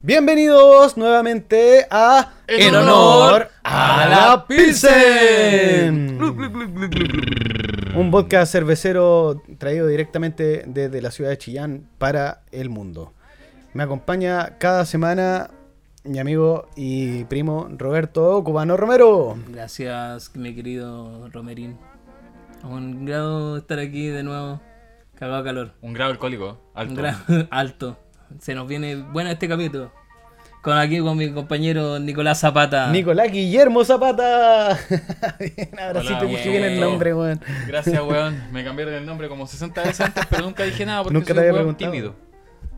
Bienvenidos nuevamente a En honor a la Pilsen. Un podcast cervecero traído directamente desde la ciudad de Chillán para el mundo. Me acompaña cada semana mi amigo y primo Roberto Cubano Romero. Gracias, mi querido Romerín. Un grado estar aquí de nuevo. Cagado calor. Un grado alcohólico, alto. Un grado alto. Se nos viene bueno este capítulo. Con aquí con mi compañero Nicolás Zapata. Nicolás Guillermo Zapata. Bien, ahora sí Hola, te puse bien el nombre, weón. Gracias, weón. Me cambiaron el nombre como 60 veces antes, pero nunca dije nada porque Nunca te soy había un weón preguntado. tímido.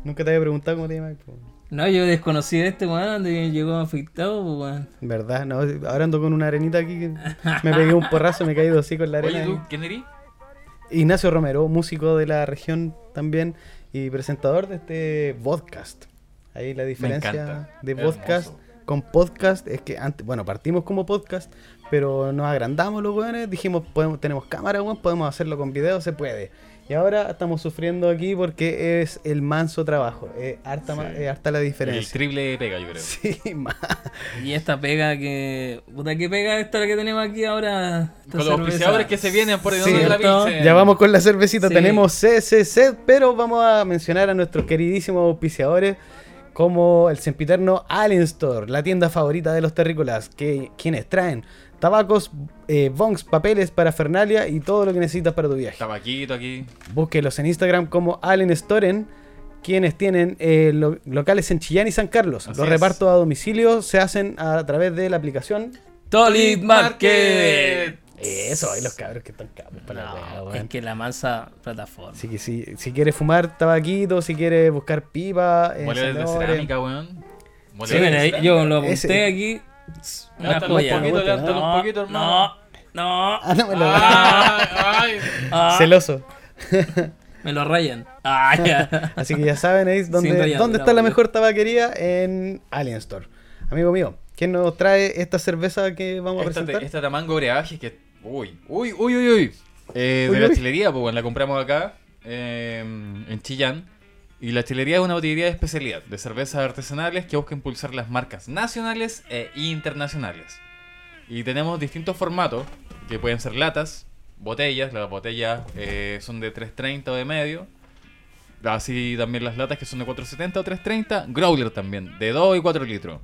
Nunca te había preguntado cómo te llamas. No, yo desconocí de este weón donde llegó afectado, weón. ¿Verdad? No, ahora ando con una arenita aquí. que Me pegué un porrazo, me he caído así con la arena. Oye, ¿tú quién eres? Ignacio Romero, músico de la región también y presentador de este podcast. Ahí la diferencia de Hermoso. podcast con podcast es que antes, bueno, partimos como podcast, pero nos agrandamos los weones, dijimos, podemos, tenemos cámara, weón, podemos hacerlo con video, se puede. Y ahora estamos sufriendo aquí porque es el manso trabajo, es harta, Sí. es harta la El diferencia. triple de pega, yo creo. Sí, ma- Y esta pega que. Puta, ¿qué pega esta la que tenemos aquí ahora? Esta Con los cerveza? auspiciadores que se vienen por el Sí. de la. Pilsen. Ya vamos con la cervecita. Sí. Tenemos CCC, pero vamos a mencionar a nuestros queridísimos auspiciadores como el sempiterno Allen Store, la tienda favorita de los terrícolas, que quienes traen tabacos, eh, bongs, papeles, parafernalia y todo lo que necesitas para tu viaje. Tabaquito aquí. Búsquelos en Instagram como Allen Storen, quienes tienen eh, lo- locales en Chillán y San Carlos. Así los es. repartos a domicilio se hacen a través de la aplicación. Tolit Market. Eso, ahí los cabros que están capos para la wea, No, weón. es que la mansa plataforma. Así que si, si quieres fumar tabaquito, si quieres buscar pipa, eh, Moleres de cerámica, weón. Sí, de cerámica. yo lo apunté Ese- aquí. Una joya. un poquito, levántalo No, un poquito, hermano. No, no. Ah, no me lo Ay, ay. ah, Celoso. me lo rayan. Ah, ya. Así que ya saben ahí dónde, ralladura, dónde está la mejor tabaquería en Alien Store. Amigo mío, ¿quién nos trae esta cerveza que vamos a Esta, presentar? esta tamango brebaje que. Uy, uy, uy, uy, uy. Eh, de la chilería, pues bueno, la compramos acá, eh, en Chillán. Y la chilería es una botillería de especialidad de cervezas artesanales que busca impulsar las marcas nacionales e internacionales. Y tenemos distintos formatos, que pueden ser latas, botellas, las botellas eh, son de 330 o de medio. Así también las latas que son de 470 o 330. Growler también, de 2 y 4 litros.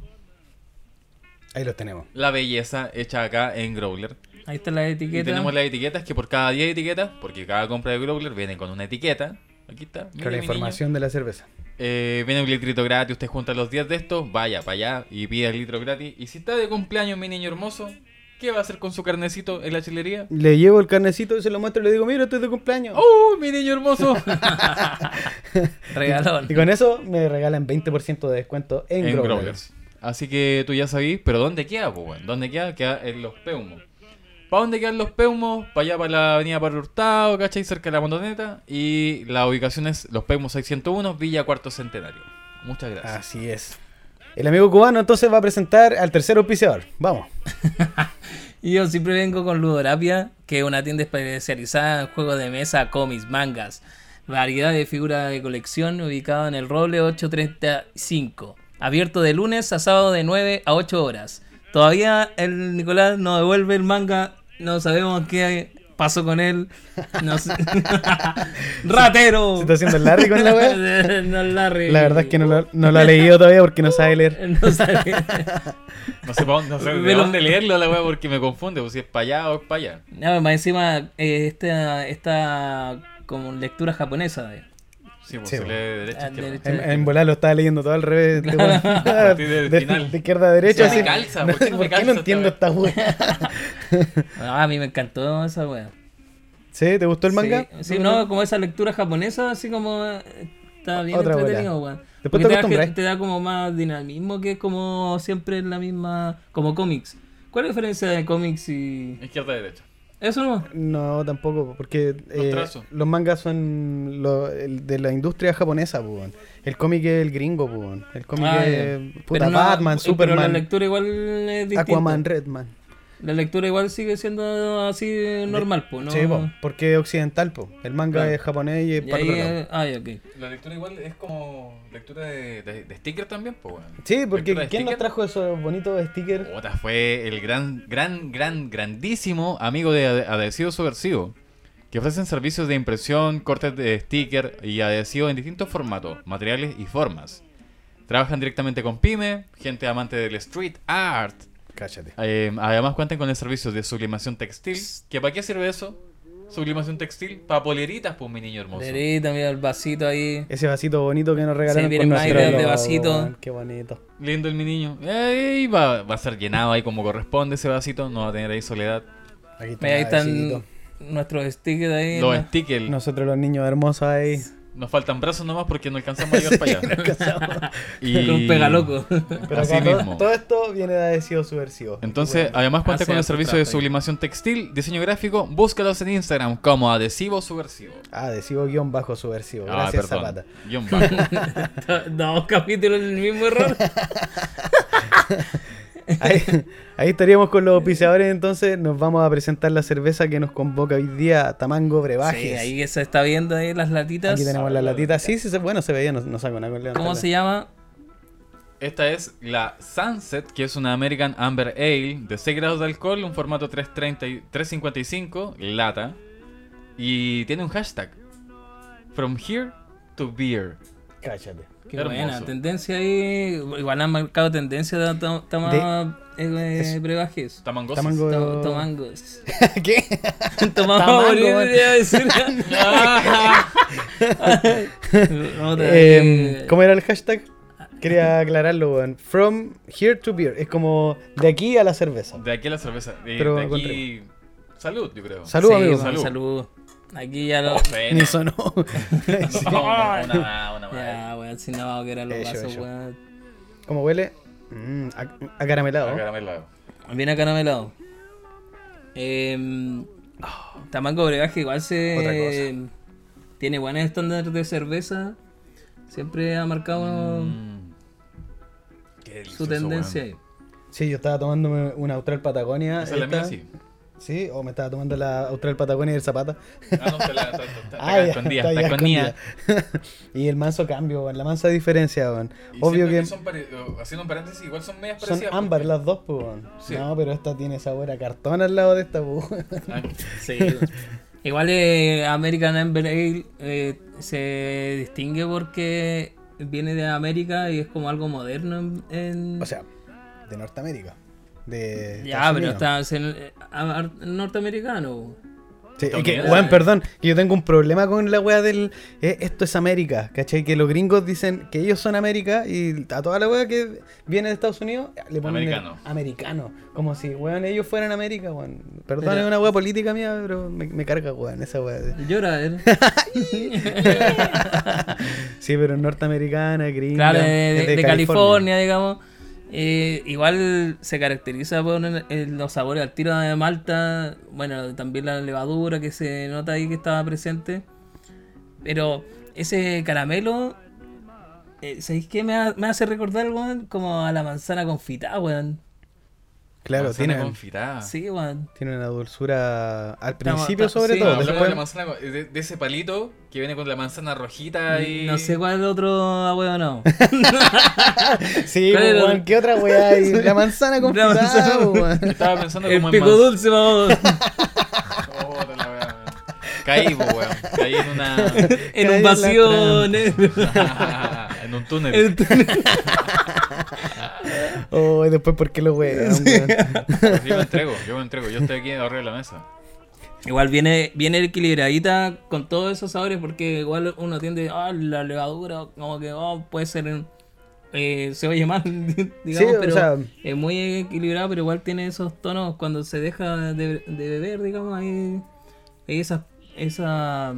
Ahí los tenemos. La belleza hecha acá en Growler. Ahí está la Y etiqueta. tenemos las etiquetas que por cada 10 etiquetas, porque cada compra de Growler viene con una etiqueta. Aquí está. Con la información de la cerveza. Eh, viene un litrito gratis, usted junta los 10 de estos, vaya para allá y pide el litro gratis. Y si está de cumpleaños mi niño hermoso, ¿qué va a hacer con su carnecito en la chilería? Le llevo el carnecito y se lo muestro y le digo, mira, estoy de cumpleaños. ¡Oh, mi niño hermoso! Regalón. Y con eso me regalan 20% de descuento en, en Growler. Growlers. Así que tú ya sabís, pero ¿dónde queda, pues? ¿Dónde queda? Queda en Los Peumos. ¿Para dónde quedan Los Peumos? Para allá, para la avenida Para Hurtado, ¿cachai? Cerca de la Montoneta. Y la ubicación es Los Peumos 601, Villa Cuarto Centenario. Muchas gracias. Así es. El amigo cubano entonces va a presentar al tercer auspiciador. Vamos. Y yo siempre vengo con Ludorapia, que es una tienda especializada en juegos de mesa, cómics, mangas, variedad de figuras de colección, ubicado en el Roble 835. Abierto de lunes a sábado de 9 a 8 horas. Todavía el Nicolás no devuelve el manga, no sabemos qué pasó con él. No sé. ¡Ratero! Se está haciendo el Larry con la wea. no, Larry. La verdad es que no lo, no lo ha leído todavía porque no sabe leer. No sabe. No sé, no sé de Me lo- dónde leerlo la weá porque me confunde, pues si es para allá o es para allá. No, más encima, eh, esta, esta como lectura japonesa. eh. Sí, pues Sí, se pues. lee de derecha a Ah, izquierda. derecha. En, en volar lo estaba leyendo todo al revés. partir del de, final. de izquierda a derecha. Sí, así. me calza, ¿por qué no me calza no entiendo esta wea? Ah, a mí me encantó esa wea. ¿Sí? ¿Te gustó el manga? Sí, sí, no, como esa lectura japonesa, así como eh, está bien Otra entretenido, weón. Después te te, te da como más dinamismo que como siempre en la misma, como cómics. ¿Cuál es la diferencia de cómics y Izquierda derecha. Eso no. No, tampoco, porque eh, los mangas son lo- el de la industria japonesa, pues. El cómic es el gringo, pues. El cómic Ah, es puta, Pero no- Batman, Pero la Superman, lectura igual es distinta. Aquaman, Redman. La lectura igual sigue siendo así normal, pues, ¿no? Sí, po, porque es occidental, pues. El manga Claro. es japonés y es Y para ahí, otro lado. eh, ah. La lectura igual es como lectura de, de, de sticker también, pues. Sí, porque ¿quién nos trajo esos bonitos stickers? Puta, fue el gran, gran, gran, grandísimo amigo de Adhesivo Subversivo. Que ofrecen servicios de impresión, cortes de sticker y adhesivo en distintos formatos, materiales y formas. Trabajan directamente con pyme, gente amante del street art. Cállate. Eh, además cuentan con el servicio de sublimación textil. ¿Que para qué sirve eso? Sublimación textil. Para poleritas, pues mi niño hermoso. Verita, mira el vasito ahí. Ese vasito bonito que nos regalaron Sí, más ideas de vasito. weón, Qué bonito. Lindo el mi niño. Eh, y va, va a ser llenado ahí como corresponde ese vasito. No va a tener ahí soledad. Aquí está Mira, ahí están nuestros stickers ahí. Los ¿no? stickers. Nosotros los niños hermosos ahí. Nos faltan brazos nomás porque no alcanzamos a llegar para allá. y... Con un pegaloco. Pero Así acá mismo. todo esto viene de adhesivo subversivo. Entonces, además cuenta con el servicio de sublimación textil, diseño gráfico. Búscalos en Instagram como adhesivo subversivo. Ah, adhesivo guion bajo subversivo. Ah, Gracias, perdón. Zapata. Guión bajo. Dos capítulos en el mismo error. Ahí, ahí estaríamos con los auspiciadores, entonces nos vamos a presentar la cerveza que nos convoca hoy día Tamango Brebajes. Sí, ahí que se está viendo ahí las latitas. Aquí tenemos la latita. Sí, sí, sí, bueno, se veía, no, no saco nada con ¿Cómo se llama? Esta es la Sunset, que es una American Amber Ale de 6 grados de alcohol, un formato 330 y- 355, lata. Y tiene un hashtag. From here to beer. Cállate. Qué Hermoso. buena. Tendencia ahí. Igual han marcado tendencia de tomar eh, es- brebajes. Tamangosos. Tamango- Tomangos. ¿Qué? Tomamos Eh. ¿Cómo era el hashtag? Quería aclararlo, weón. From here to beer. Es como de aquí a la cerveza. De aquí a la cerveza. De, Pero de con aquí. Salud, yo creo. Salud, Sí, amigo. Salud. salud. Aquí ya lo. Oh. Ni sonó. Sí. No, una, una más, una más. Ya, weón, si no a los vasos, weón. ¿Cómo huele? Mm, a- acaramelado. Acaramelado. Bien acaramelado. Eh, Tamango Brebaje igual se Otra tiene buenos estándares de cerveza. Siempre ha marcado Mm. Qué su tendencia ahí. Sí, yo estaba tomándome una Austral Patagonia. Esa es la mía, sí. Sí, o me estaba tomando la Austral Patagonia y el Zapata. Ah, no, la- Ah, acá ya, escondida, está escondida. escondida. y el manso cambio, weón, la mansa diferencia, weón. Obvio que son pare- haciendo un paréntesis, igual son medias son parecidas. ámbar porque- las dos, pues, weón. Sí. No, pero esta tiene sabor a cartón al lado de esta, pues. Ah, Sí. igual eh, American Amber Ale eh, se distingue porque viene de América y es como algo moderno en, en- O sea, de Norteamérica. De ya, Estados pero Unidos. está es en- eh, norteamericano. Sí, y que, Estadounidense. weón, perdón, que yo tengo un problema con la weá del. eh, esto es América, ¿cachai? Que los gringos dicen que ellos son América y a toda la weá que viene de Estados Unidos le ponen el Americano. Como si, weón, ellos fueran América, weón. Perdón, Pero- es una weá política mía, pero me, me carga, weón, esa weá. de- Llora, eh. Sí, pero es norteamericana, gringa. Claro, de, es de- de California, digamos. Eh, igual se caracteriza por los sabores al tiro de Malta. Bueno, también la levadura que se nota ahí que estaba presente. Pero ese caramelo, eh, ¿sabéis qué me, ha- me hace recordar, weón? Como a la manzana confitada, weón. Claro, manzana tiene, confitada. Sí, weón. tiene una dulzura al principio, estamos- sobre sí, todo. Después- de, la manzana, con- de, de ese palito que viene con la manzana rojita y... No sé cuál otro abuelo no. Sí, ¿Cuál era? weón, ¿qué otra weá hay? La manzana con La manzana- weón. Estaba pensando El como pico en manz- dulce, vamos. Oh, te la wea. Caí, po, weón. Caí en una... En un en la vacío trampa. negro. en un túnel. El túnel. Oh, y después, ¿por qué lo weón? Yo me entrego, yo me entrego. Yo estoy aquí arriba de la mesa. Igual viene, viene equilibradita con todos esos sabores porque igual uno tiende, ah, la levadura, como que oh, puede ser, eh, se oye mal, digamos, Sí, o pero sea- es muy equilibrado, pero igual tiene esos tonos cuando se deja de, de beber, digamos, ahí hay esas, esa,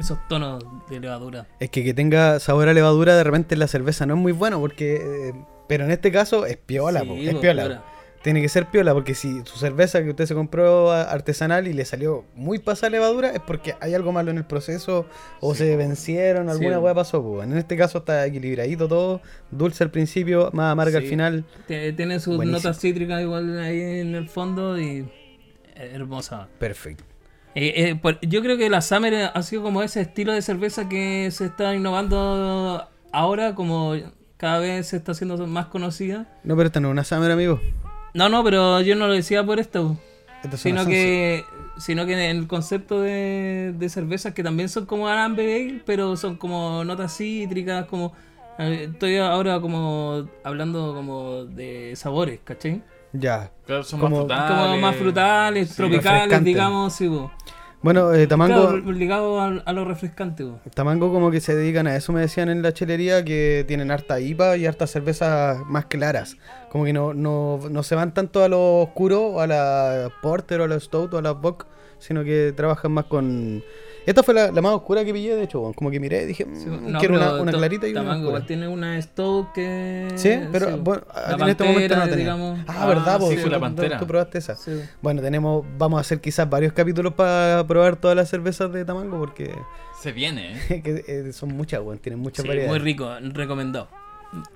esos tonos de levadura. Es que que tenga sabor a levadura de repente en la cerveza no es muy bueno porque... eh, pero en este caso es piola, Sí, po, es po, piola. piola. Tiene que ser piola, porque si su cerveza que usted se compró artesanal y le salió muy pasada levadura, es porque hay algo malo en el proceso, o Sí, se vencieron, alguna Sí. weá pasó, pues. En este caso está equilibradito todo, dulce al principio, más amarga al Sí. final. Tiene, sus Buenísimo. notas cítricas igual ahí en el fondo y hermosa. Perfecto. Eh, eh, por- yo creo que la Summer ha sido como ese estilo de cerveza que se está innovando ahora, como cada vez se está haciendo más conocida. No, pero esta no es una Summer, amigo. No, no, pero yo no lo decía por esto, Esta es sino una que sino que en el concepto de, de cervezas que también son como Amber Ale, pero son como notas cítricas, como estoy ahora como hablando como de sabores, ¿cachai? Ya. Claro, son Como- más Como frutales. más frutales, Sí. tropicales, digamos, sí, po. Bueno, eh, Tamango, Claro, ligado a, a lo refrescante. Tamango como que se dedican a eso, me decían en la chelería, que tienen harta IPA y harta cervezas más claras. Como que no, no, no se van tanto a lo oscuro, a la Porter o a la Stout o a la Bock, sino que trabajan más con... Esta fue la, la más oscura que pillé, de hecho, como que miré y dije, Sí, "Mm, no, quiero una, pero una to- clarita y una Tamango igual oscura. tiene una Stout que... Sí, pero sí, bueno, la en este momento no tenía. digamos. Ah, Ah, ¿verdad? sí, po? fue Tú- la tú- Pantera. Tú probaste esa. Sí. Bueno, tenemos, vamos a hacer quizás varios capítulos para probar todas las cervezas de Tamango porque Se viene, ¿eh? que, eh, son muchas, weón, tienen muchas Sí, variedades. muy rico, recomendado.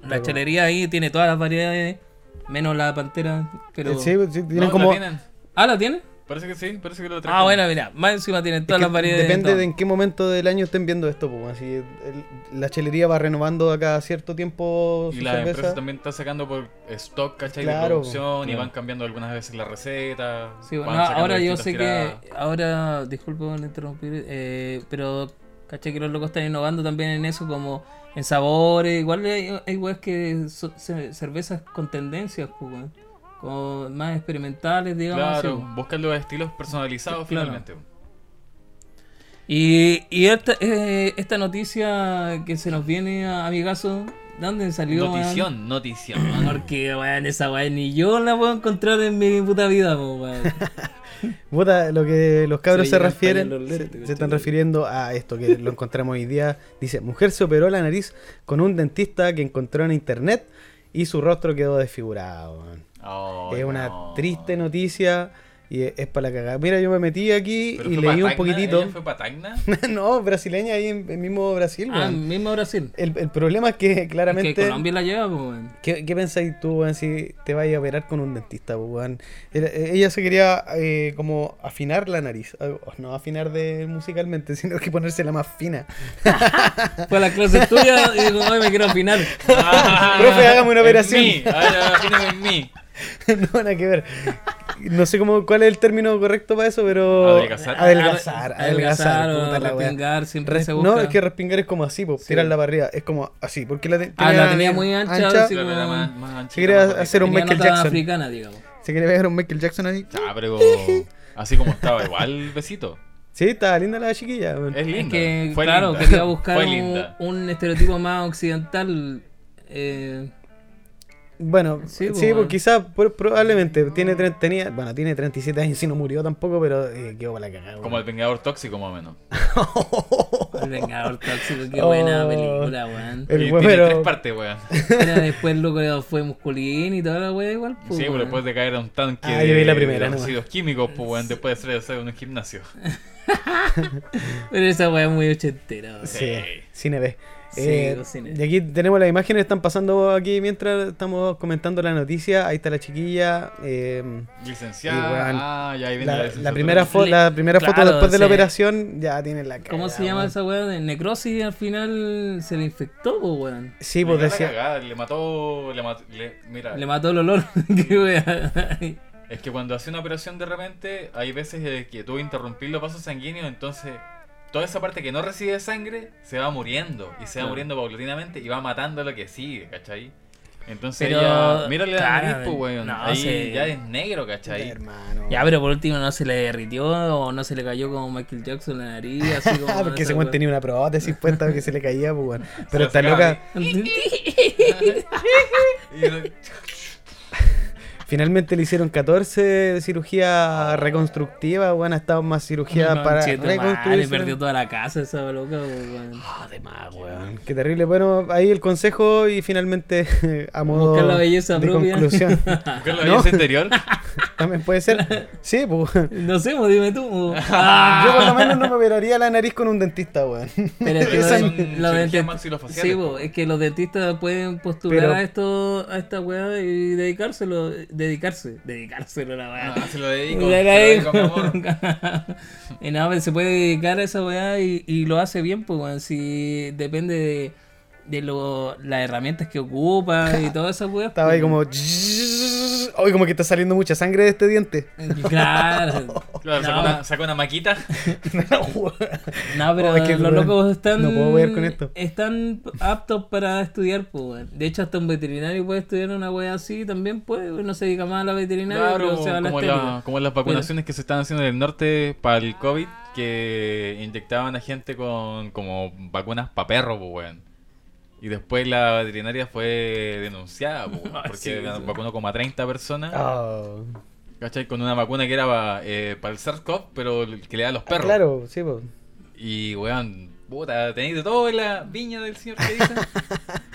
La Recom- chelería ahí tiene todas las variedades, menos la pantera, pero... Eh, Sí, sí, tienen No, como... ¿la tienen? Ah, ¿la tiene? Parece que sí, parece que lo Ah, trajeron. bueno, mira, más encima tienen Es todas que las variedades. depende de en qué momento del año estén viendo esto. Pues, así, el- la chelería va renovando a cada cierto tiempo Y la cerveza. empresa también está sacando por stock, ¿cachai? Claro, de producción y van cambiando algunas veces la receta. Sí, bueno, ahora yo sé que... Ahora, disculpe por interrumpir, eh, pero caché que los locos están innovando también en eso, como en sabores. Igual hay, hay weas que son ce- cervezas con tendencias, pues, como más experimentales, digamos. así, Claro, pues. buscan los estilos personalizados Claro. finalmente. Y, y esta, eh, esta noticia que se nos viene a amigazo, ¿de dónde salió? Notición, notición. Porque, weón, esa weón ni yo la puedo encontrar en mi puta vida, weón. Puta, lo que los cabros Se refieren, se, están refiriendo a esto que lo encontramos hoy día. Dice, mujer se operó la nariz con un dentista que encontró en internet y su rostro quedó desfigurado. Oh, es una no. triste noticia y es, es para la cagada. Mira, yo me metí aquí y leí un pa' Tacna, poquitito. ¿ella fue pa' Tacna? no, brasileña ahí en, en mismo Brasil. Ah, weón. mismo Brasil. El, el problema es que Es claramente... que Colombia la lleva, weón. ¿Qué, qué pensáis tú, weón, si te vayas a operar con un dentista, po, weón? Eh, Ella se quería eh, como afinar la nariz. eh, No afinar de musicalmente, sino que ponérsela más fina. Fue a la clase tuya y dijo, ay, me quiero afinar. Profe, hágame una En operación. mí, ahora imagínate en mí. no, nada que ver. No sé cómo, cuál es el término correcto para eso, pero... Adelgazar. Adelgazar, Adelgazar adelgazar, o respingar, siempre Res- se busca. No, es que respingar es como así, po, Sí. tirarla para arriba. Es como así, porque la te- Ah, la tenía muy ancha, sí. Claro, era como- más, más anchita, Se quería hacer un Michael Jackson. africana, digamos. Se quería pegar un Michael Jackson ahí. Ah, pero así como estaba, igual besito. Sí, estaba linda la chiquilla. Es linda. Es que, Fue claro, linda. quería buscar un, un estereotipo más occidental. Eh, Bueno, Sí, sí, pues, pues bueno. quizás probablemente tiene tenía, bueno, tiene 37 años y no murió tampoco, pero eh, quedó para la cagada. Como el vengador tóxico, más o menos. el Vengador Tóxico, qué Oh. buena película, weón. El y tiene pero- tres partes, weón. Pero después el loco fue musculín y toda la wea igual. pues, Sí, pero weón. después de caer a un tanque Ah, de, yo vi la primera, de químicos, pues, weón, después de hacer- hacer un gimnasio. Pero esa wea es muy ochentera. weón. Sí, Sí. Cine B. Eh, y aquí tenemos las imágenes, están pasando aquí mientras estamos comentando la noticia. Ahí está la chiquilla. eh, Licenciada. Y, weón, ah, ya ahí viene la, la, la primera, fo- la primera foto después de la operación ya tiene la cara. ¿Cómo se llama esa wea? De necrosis al final se le infectó, po, weón. Sí, pues decía. cagada, le mató. Le mató le- mira, Le mató el olor. Qué es que cuando hace una operación de repente, hay veces que tuvo que interrumpir los vasos sanguíneos, entonces toda esa parte que no recibe sangre se va muriendo y se va Claro. muriendo paulatinamente y va matando lo que sigue, ¿cachai? Entonces Pero, ella, mírale la nariz, claramente, pues, weón. no, Ahí ya es negro, ¿cachai? Hermano. Ya, pero por último no se le derritió o no se le cayó como Michael Jackson en la nariz, así como. Ah, porque ese weón tenía una prótesis puesta que se le caía, pues weón. Pero sacaba loca. Finalmente le hicieron 14 de cirugía reconstructiva, weón. Ha estado más cirugía para reconstruir. reconstruir. perdió toda la casa esa loca, weón. Además, weón. Qué terrible. Bueno, ahí el consejo y finalmente a modo Buscar la belleza de propia. conclusión. Buscar la ¿No? belleza interior. También puede ser. Sí, pues. No sé, pues, dime tú. pues. Yo por lo menos no me operaría la nariz con un dentista, weón. Pero es que los, los dentistas- sí, po. po, es que los dentistas pueden postular Pero- a esto, a esta weá y dedicárselo, dedicarse, dedicárselo a la weá. Ah, se lo dedico. Se lo dedico, mi amor. y nada, pues, se puede dedicar a esa weá y, y lo hace bien, pues weón, si depende de, de lo, las herramientas que ocupa y todas esas weas. Estaba ahí pues, como. Hoy como que está saliendo mucha sangre de este diente. Claro. Claro, sacó No. una, sacó una maquita. No, pero Oh, es que, los locos están. no puedo ver con esto. Están aptos para estudiar, pues, weón. De hecho, hasta un veterinario puede estudiar una wea así, también puede. No se dedica más a la veterinaria, Claro, pero se va a la como, estética. la- como las vacunaciones que se están haciendo en el norte para el COVID, que inyectaban a gente con como vacunas para perros, pues, weón. Y después la veterinaria fue denunciada, weón, porque Sí, sí. vacunó como a 30 personas, Oh. ¿cachai? Con una vacuna que era para el SARS-CoV, pero que le da a los perros. Claro, sí, pues. Y, weón, puta, tenéis de todo en la viña del señor que dice.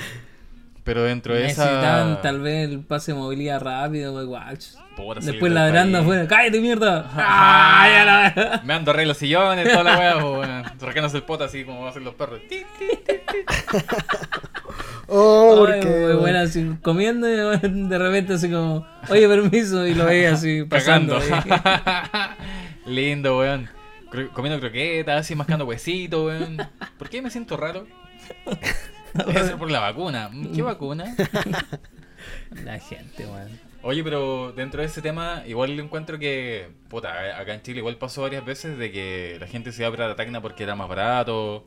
Pero dentro de Necesitaban esa... tal vez el pase de movilidad rápido, igual. Puta, Después ladrando afuera, ¡cállate mierda! ¡Ah, ya la- Me ando re los sillones, toda la weá, pues, weón. Rascándose el poto así como hacen los perros. Ti, ti, ti, ti. Oh, Ay, porque. muy buena, así, comiendo y de repente así como, oye, permiso, y lo veía así pasando. Lindo, weón. Comiendo croquetas, así mascando huesito, weón. ¿Por qué me siento raro? Debe ser por la vacuna. ¿Qué vacuna? La gente, weón. Oye, pero dentro de ese tema, igual encuentro que, puta, acá en Chile igual pasó varias veces de que la gente se iba para la Tacna porque era más barato,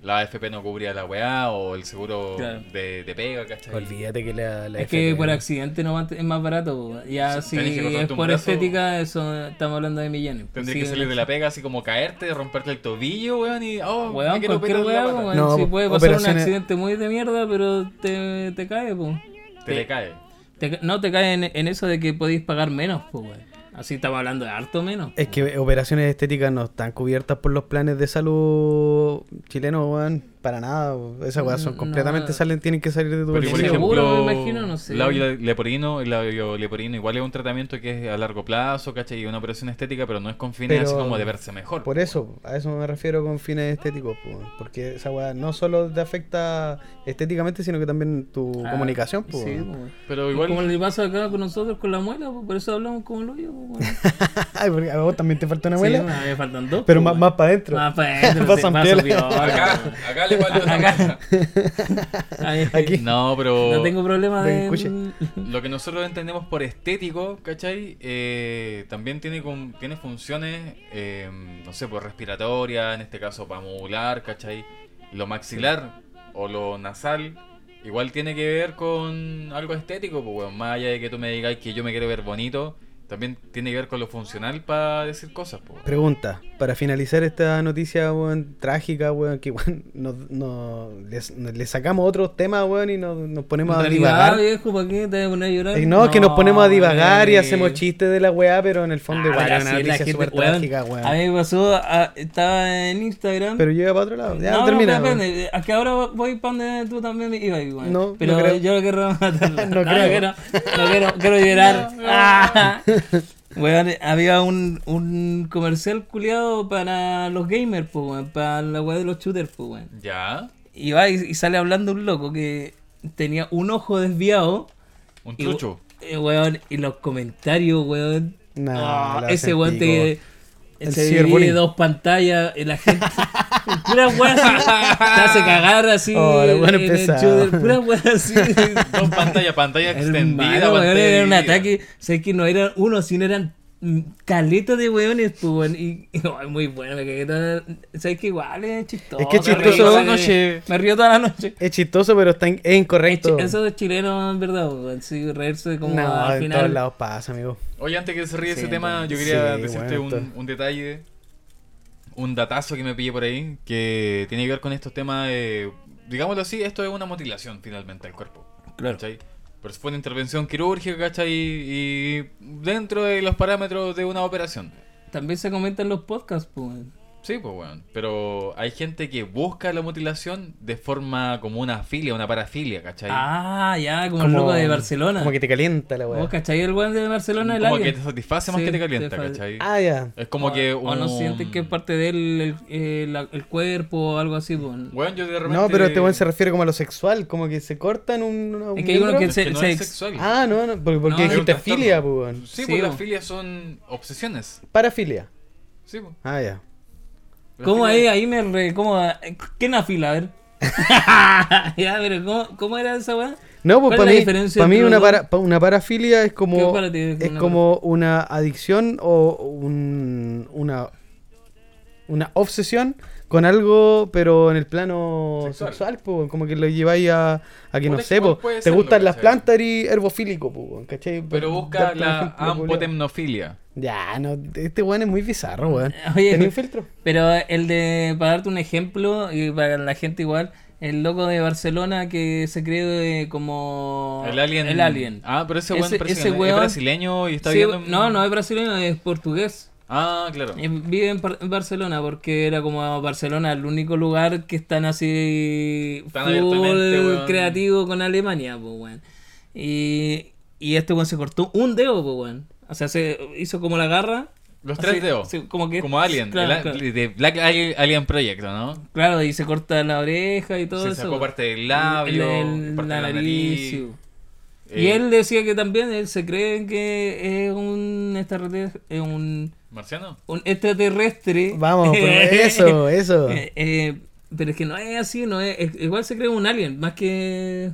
la AFP no cubría la weá, o el seguro Claro. de, de pega, ¿cachai? Olvídate que la. la Es que por accidente no es más barato. Ya Sí, si es por brazo. estética, eso estamos hablando de millones. Tendría Sí, que salir de la pega así como caerte, romperte el tobillo, weón, y oh, Weón, cualquier la weón. No, si puede pasar un accidente muy de mierda, pero te, te cae, po. Te le cae. Te no te cae en, en eso de que podéis pagar menos, po, weón. Así estamos hablando de harto menos. Es que operaciones estéticas no están cubiertas por los planes de salud chilenos, weón. Para nada. Esas weas son No. completamente salen, tienen que salir de tu Pero por bolsillo. Seguro, ejemplo, me imagino, no sé. labio leporino, el labio leporino igual es un tratamiento que es a largo plazo, ¿cachai? Y una operación estética, pero no es con fines Pero- así como de verse mejor. Por eso, a eso me refiero con fines estéticos, po, porque esa weá no solo te afecta estéticamente, sino que también tu Ah, comunicación. po, sí, po. Pero igual, Como le pasa acá con nosotros con la muela, po, por eso hablamos como lo yo, po, weón. Ay, porque a vos también te falta una Sí, muela, mí me faltan dos. pero más, más para adentro. Más para adentro, sí, acá, acá le Acá. Aquí. No, pero No tengo problema de lo que nosotros entendemos por estético, ¿cachai? Eh, también tiene, con- tiene funciones, eh, no sé, pues respiratorias, en este caso para modular, ¿cachai? Lo maxilar o lo nasal, igual tiene que ver con algo estético, pues. Más allá de que tú me digas que yo me quiero ver bonito, también tiene que ver con lo funcional para decir cosas, pues. Pregunta, para finalizar esta noticia, weón, trágica, weón, que weón, nos, nos- les- nos- le sacamos otros temas, weón, y nos, nos ponemos a divagar. viejo, ¿para qué te vas a poner a llorar? Eh, No, es que nos ponemos a divagar y hacemos chistes de la weá, pero en el fondo Ah, igual pero es una noticia súper trágica, weón. A mí me pasó, a- estaba en Instagram. Pero llega para otro lado. Ya no, termina. no, depende. Es que ahora voy para donde tú también ibas. No, no pero creo. yo lo quiero matar. No creo. quiero, no quiero, quiero llorar. Ah. Weón, había un, un comercial culiado para los gamers, pues, weón, para la weá de los shooters, pues, weón. Ya, Y va y, y sale hablando un loco que tenía un ojo desviado. un Y, trucho. eh, weón, y los comentarios, weón. Nah, Ah, la ese weón te. El se ciberbullying. divide dos pantallas y la gente. Pura weá así. Te hace cagar así. Oh, pesado. shooter, Pura weá así. Dos pantallas, pantalla extendida, Hermano, pantalla era un ataque. Sé que no eran uno, sino eran mm, caletas de weones, pues, weón. Y, y, ay, muy bueno, me cagué toda. Sabes que igual es chistoso. Es que es me río chistoso. toda la Noche. Me río toda la noche. Es chistoso, pero está in- es Es incorrecto. chi- Eso es chileno, en verdad, weón. Sí, reírse como no, al en todos final. lados pasa, amigo. Oye, antes que se ríe Sí, ese tema, yo sí, quería decirte bueno, un, detalle, un datazo que me pillé por ahí, que tiene que ver con estos temas de, digámoslo así, esto es una mutilación finalmente al cuerpo. Claro. ¿cachai? Pero fue una intervención quirúrgica, ¿cachai? Y dentro de los parámetros de una operación. También se comenta en los podcasts, pues. Sí, pues bueno. Pero hay gente que busca la mutilación de forma como una filia, una parafilia, ¿cachai? Ah, ya, como, el loco de Barcelona. Como que te calienta la ¿Vos weá. cachai el weón de Barcelona? El como que alien? te satisface más Sí, que te calienta, te ¿cachai? Ah, ya. Es como que O no un- sienten que es parte de él el, el cuerpo o algo así, pues. Weón, yo de repente... No, pero este weón se refiere como a lo sexual, como que se cortan un. un Es que hay uno que Es se- que no se es ex- sexual. Ah, no, no, porque, porque No, un trastorno. filia, pues, weón. Sí, Sí, pues bo. las filias son obsesiones. Parafilia. Sí, pues. Ah, ya. ¿Cómo ahí? Ahí me re... ¿Cómo? ¿Qué nafila? A ver. ya, pero ¿cómo, cómo era esa weá? No, pues ¿Cuál para mí, para mí una, para, pa- una parafilia es ¿Qué como para ti es es una como una adicción o un, una una obsesión con algo, pero en el plano Sexual. sexual, pues, como que lo lleváis a, a que no sé, te gustan las plantas y herbofílico, pues, ¿cachai? Pero busca la ampotemnofilia. Ya, no, este weón es muy bizarro, weón. Oye, ¿Tenía un filtro? Pero el de, para darte un ejemplo, y para la gente igual, el loco de Barcelona que se cree como... El alien. El alien. Ah, pero ese weón Ese- parece ese que weón- es brasileño y está Sí, viviendo en- No, no es brasileño, es portugués. Ah, claro. Vive en, Barcelona porque era como Barcelona el único lugar que están así Tan full creativo con Alemania, pues weón. Y, y este weón se cortó un dedo, pues weón. O sea, se hizo como la garra. Los tres dedos. sí, como que Como Alien. Claro. De Black Alien, Project, ¿no? Claro, y se corta la oreja y todo Se eso. sacó parte del labio, El- el- parte la de la nariz. Eh, Y él decía que también él se cree que es un extraterrestre, es un, ¿Marciano? un extraterrestre. Vamos, pues, eso, eso. Eh, eh, pero es que no es así, no es, es- igual se cree un alien, más que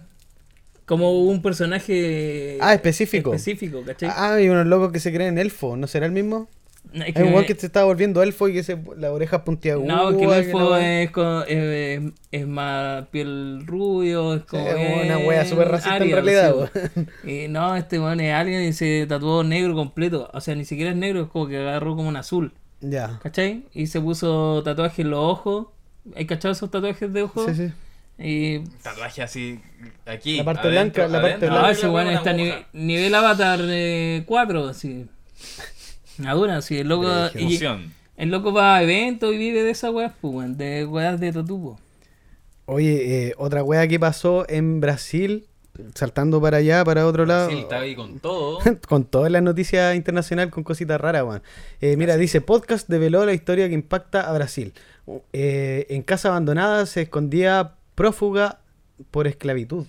como un personaje Ah, específico. específico, ¿cachai? Ah, hay unos locos que se creen elfo, ¿no será el mismo? No, es que- weón que se está volviendo elfo y que se, la oreja puntiaguda. no, es que el elfo no- es, con- eh, es más piel rubio, es como es una wea súper racista en realidad, sí. Y no, este weón es alien y se tatuó negro completo. O sea, ni siquiera es negro, es como que agarró como un azul. Ya. ¿Cachai? Y se puso tatuaje en los ojos. ¿Hay cachado esos tatuajes de ojos? Sí, sí. Y. Tatuaje así aquí. La parte adentro- blanca, la parte adentro blanca. No, de ese la weón wea está nivel, nivel Avatar eh, 4, así. Una dura, así. El loco, y- el loco va a eventos y vive de esas weas, pues, weón, de weas de tatupo. Oye, eh, otra wea que pasó en Brasil, saltando para allá, para otro lado. Sí, estaba ahí con todo. con todas las noticias internacionales con cositas raras, weón. Eh, mira, dice, podcast develó la historia que impacta a Brasil. Eh, en casa abandonada se escondía prófuga por esclavitud.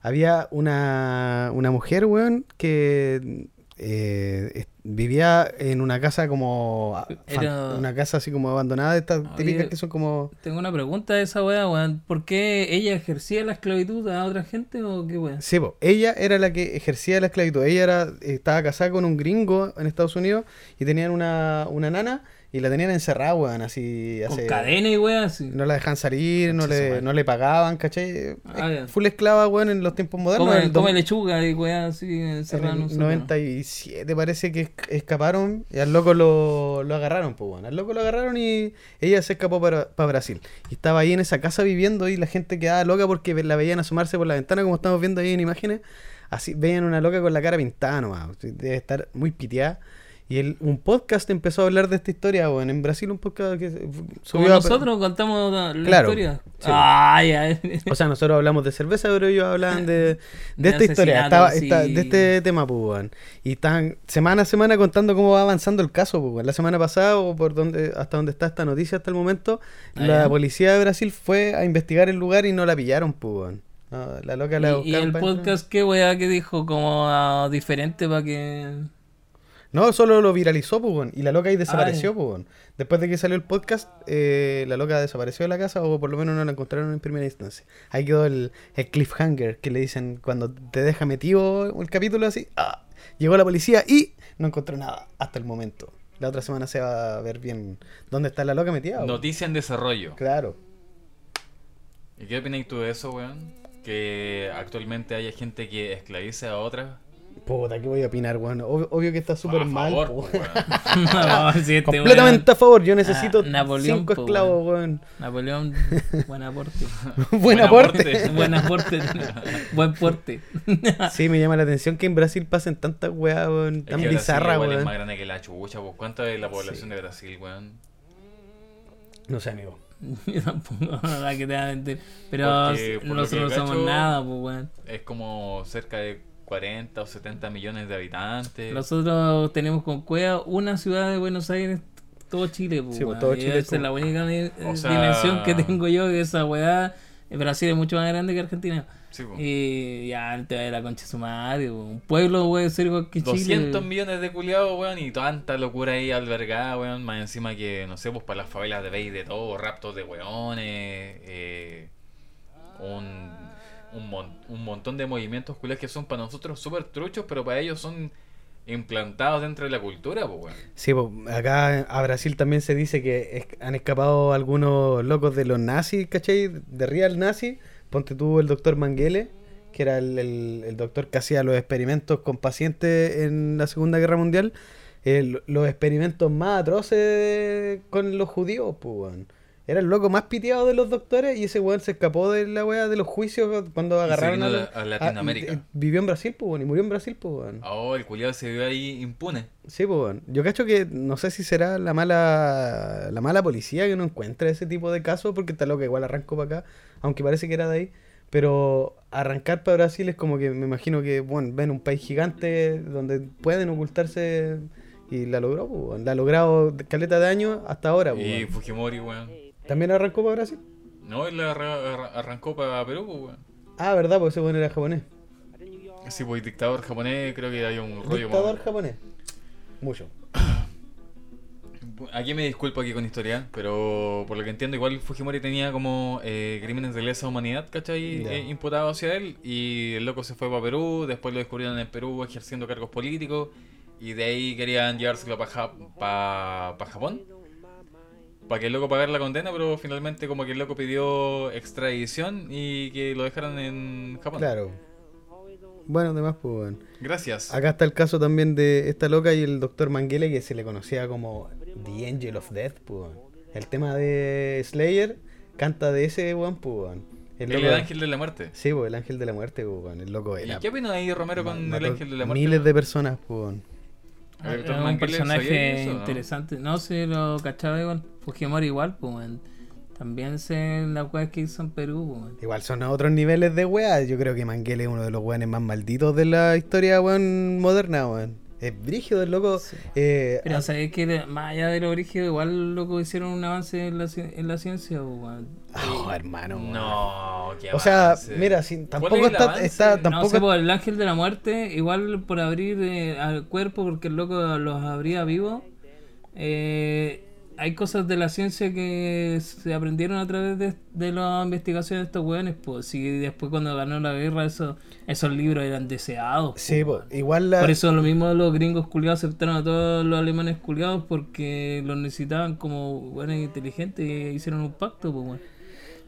Había una, una mujer, weón, que eh, vivía en una casa como... Era- Una casa así como abandonada, de estas Oye. típicas que son como... Tengo una pregunta de esa wea, weón. ¿Por qué ella ejercía la esclavitud a otra gente o qué weón? Sí, po, ella era la que ejercía la esclavitud. Ella era, estaba casada con un gringo en Estados Unidos y tenían una, una nana y la tenían encerrada, weón, así. Con hace- cadena y weón, así. No la dejan salir, no le, no le pagaban, ¿cachai? Ah. Full esclava, weón, en los tiempos modernos. Come, el lechuga y weón, así en encerrado en el sótano. 97 parece que esc- escaparon y al loco lo, lo agarraron, pues bueno. Al loco lo agarraron y ella se escapó para, para Brasil. Y estaba ahí en esa casa viviendo y la gente quedaba loca porque la veían asomarse por la ventana como estamos viendo ahí en imágenes. Así veían una loca con la cara pintada nomás. Debe estar muy piteada. Y el, un podcast empezó a hablar de esta historia, bueno, en Brasil un podcast que Como subió a- nosotros contamos la la Claro, historia. sí. O sea, nosotros hablamos de cerveza, pero ellos hablaban de, de De esta historia, estaba, esta- de este tema, pues, weón. Y están semana a semana contando cómo va avanzando el caso, pues, weón. La semana pasada, o por donde, hasta donde está esta noticia hasta el momento, Ah, la policía de Brasil fue a investigar el lugar y no la pillaron, pues. No, la loca la Y, el podcast, qué weá que dijo, como diferente para que. No, solo lo viralizó, pues, weón. Y la loca ahí desapareció, Ah, pues, weón. Después de que salió el podcast, eh, la loca desapareció de la casa o por lo menos no la encontraron en primera instancia. Ahí quedó el, el cliffhanger que le dicen cuando te deja metido el capítulo así. ah, llegó la policía y no encontró nada hasta el momento. La otra semana se va a ver bien dónde está la loca metida. Noticia en desarrollo. Claro. ¿Y qué opinas tú de eso, weón? Que actualmente haya gente que esclavice a otras Puta, ¿qué voy a opinar, weón? Obvio, obvio que está súper mal. favor, po, po, weón. No, sí, este Completamente a favor. Yo necesito Ah, Napoleón, cinco po, esclavos, weón. Napoleón, buen aporte. Buen aporte. buen aporte. buen porte. Sí, me llama la atención que en Brasil pasen tantas weas, weón, Es tan bizarras, igual es weón. más grande que la chucha, pues. ¿Cuánta es la población de Brasil, weón? No sé, amigo. Yo tampoco, la que te va a mentir. Pero Porque, nosotros no somos cacho- nada, pues, weón. Es como cerca de 40 o 70 millones de habitantes. Nosotros tenemos con Cueva una ciudad de Buenos Aires, todo Chile, pues, Sí, pues, weón. todo Chile es esa es la única O sea- dimensión que tengo yo, que esa weá. eh, Brasil es mucho más grande que Argentina. Sí, po. Y ya te va de la concha de su madre, po. un pueblo puede ser igual que Chile. 200 millones de culiados, weón, y tanta locura ahí albergada, weón. Más encima que, no sé, pues para las favelas de veis de todo, raptos de weones, eh, un, un, mon- montón de movimientos culiados que son para nosotros súper truchos, pero para ellos son implantados dentro de la cultura, pues. Sí, acá a Brasil también se dice que han escapado algunos locos de los nazis, ¿cachai? De real nazi. Ponte tú el doctor Manguele, que era el, doctor que hacía los experimentos con pacientes en la Segunda Guerra Mundial. El- los experimentos más atroces con los judíos, pues, weón. Era el loco más piteado de los doctores y ese weón se escapó de la weá de los juicios cuando se agarraron vino a la- a Latinoamérica. vivió en Brasil, pues, weón, y murió en Brasil, pues, weón. Oh, el culiado se vio ahí impune. Sí, pues bueno. yo cacho que no sé si será la mala la mala policía que no encuentra ese tipo de casos porque está loco igual arrancó para acá, aunque parece que era de ahí, pero arrancar para Brasil es como que me imagino que bueno, ven un país gigante donde pueden ocultarse y la logró, pues, la ha logrado caleta de años hasta ahora, pues, Y bueno. Fujimori, weón. También arrancó para Brasil. No, él arra- arra- arrancó para Perú, pues, weón. Ah, verdad, pues ese bueno era japonés. Sí, pues dictador japonés, creo que hay un rollo Dictador japonés. Mucho. Aquí me disculpo aquí con historia, pero por lo que entiendo, igual Fujimori tenía como eh, crímenes de lesa humanidad, ¿cachai? Eh, imputados hacia él, y el loco se fue para Perú, después lo descubrieron en Perú ejerciendo cargos políticos, y de ahí querían llevárselo para Japón, para que el loco pagara la condena, pero finalmente como que el loco pidió extradición y que lo dejaran en Japón. Claro. Bueno, además, pues bueno. Gracias. Acá está el caso también de esta loca y el doctor Manguele que se le conocía como The Angel of Death, pues. El tema de Slayer canta de ese weón, pues. El El, loco- ángel de la muerte. Sí, pues el ángel de la muerte, pues. El loco ¿Y era. qué opina ahí Romero con el ángel de la muerte? Miles de personas, pues. Weón. A ver, Es Tom un Manguele, ¿sabía personaje eso, no? interesante. No sé, lo cachaba igual. Fujimori igual, pues, weón. También sé la weá que hizo en Perú, pues, weón. Igual son a otros niveles de weá. Yo creo que Manguele es uno de los weones más malditos de la historia, weón, moderna, weón. Es brígido el loco. Sí. eh, Pero ah, sabés que más allá de lo origen, igual loco hicieron un avance en la, en la ciencia, pues, weón. oh, hermano. No, qué O sea, avance. mira, si, ¿Cuál tampoco es está, está- No tampoco no sé, por el ángel de la muerte, igual por abrir eh, al cuerpo, porque el loco los abría vivos. eh, hay cosas de la ciencia que se aprendieron a través de, de las investigaciones de estos weones. Pues sí, después cuando ganó la guerra, eso, esos libros eran deseados. Sí, po, igual la... Por eso lo mismo los gringos culiados aceptaron a todos los alemanes culiados porque los necesitaban como buenos e inteligentes y hicieron un pacto, pues, weón.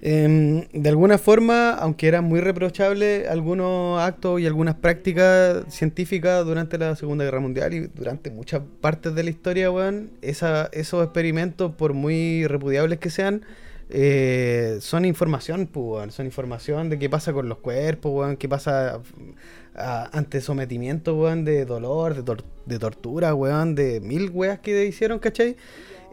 Em, de alguna forma, aunque eran muy reprochables algunos actos y algunas prácticas científicas durante la Segunda Guerra Mundial y durante muchas partes de la historia, weón, esa, esos experimentos, por muy repudiables que sean, eh, son información, pues, son información de qué pasa con los cuerpos, weón, qué pasa ante sometimiento, weón, de dolor, de, tor- de tortura, weón, de mil weas que hicieron, ¿cachai?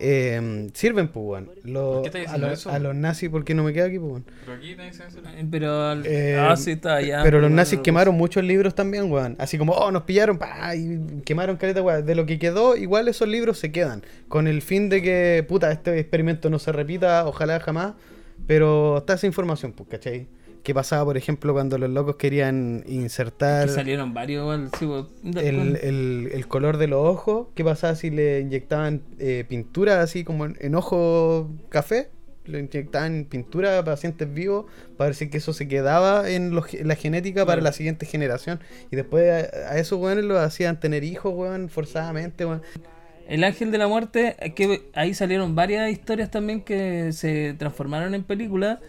Eh, sirven, pues, weón. Lo- ¿Por qué estás a, los- eso? a los nazis, ¿por qué no me queda aquí, pues, weón? Pero aquí eso. Eh, Pero, al- Eh, ah, sí, está allá. pero los nazis quemaron muchos libros también, weón. Así como, oh, nos pillaron, pa, y quemaron caleta, weón. De lo que quedó, igual esos libros se quedan. Con el fin de que, puta, este experimento no se repita, ojalá jamás. Pero está esa información, pues, ¿cachai? ¿Qué pasaba, por ejemplo, cuando los locos querían insertar Que salieron varios, sí, el, el- el color de los ojos? ¿Qué pasaba si le inyectaban eh, pintura así como en, en ojo café? Le inyectaban pintura a pacientes vivos para ver si que eso se quedaba en, los- en la genética para la siguiente generación. Y después a, a esos weones los hacían tener hijos, weón, forzadamente, weón. El ángel de la muerte, que ahí salieron varias historias también que se transformaron en películas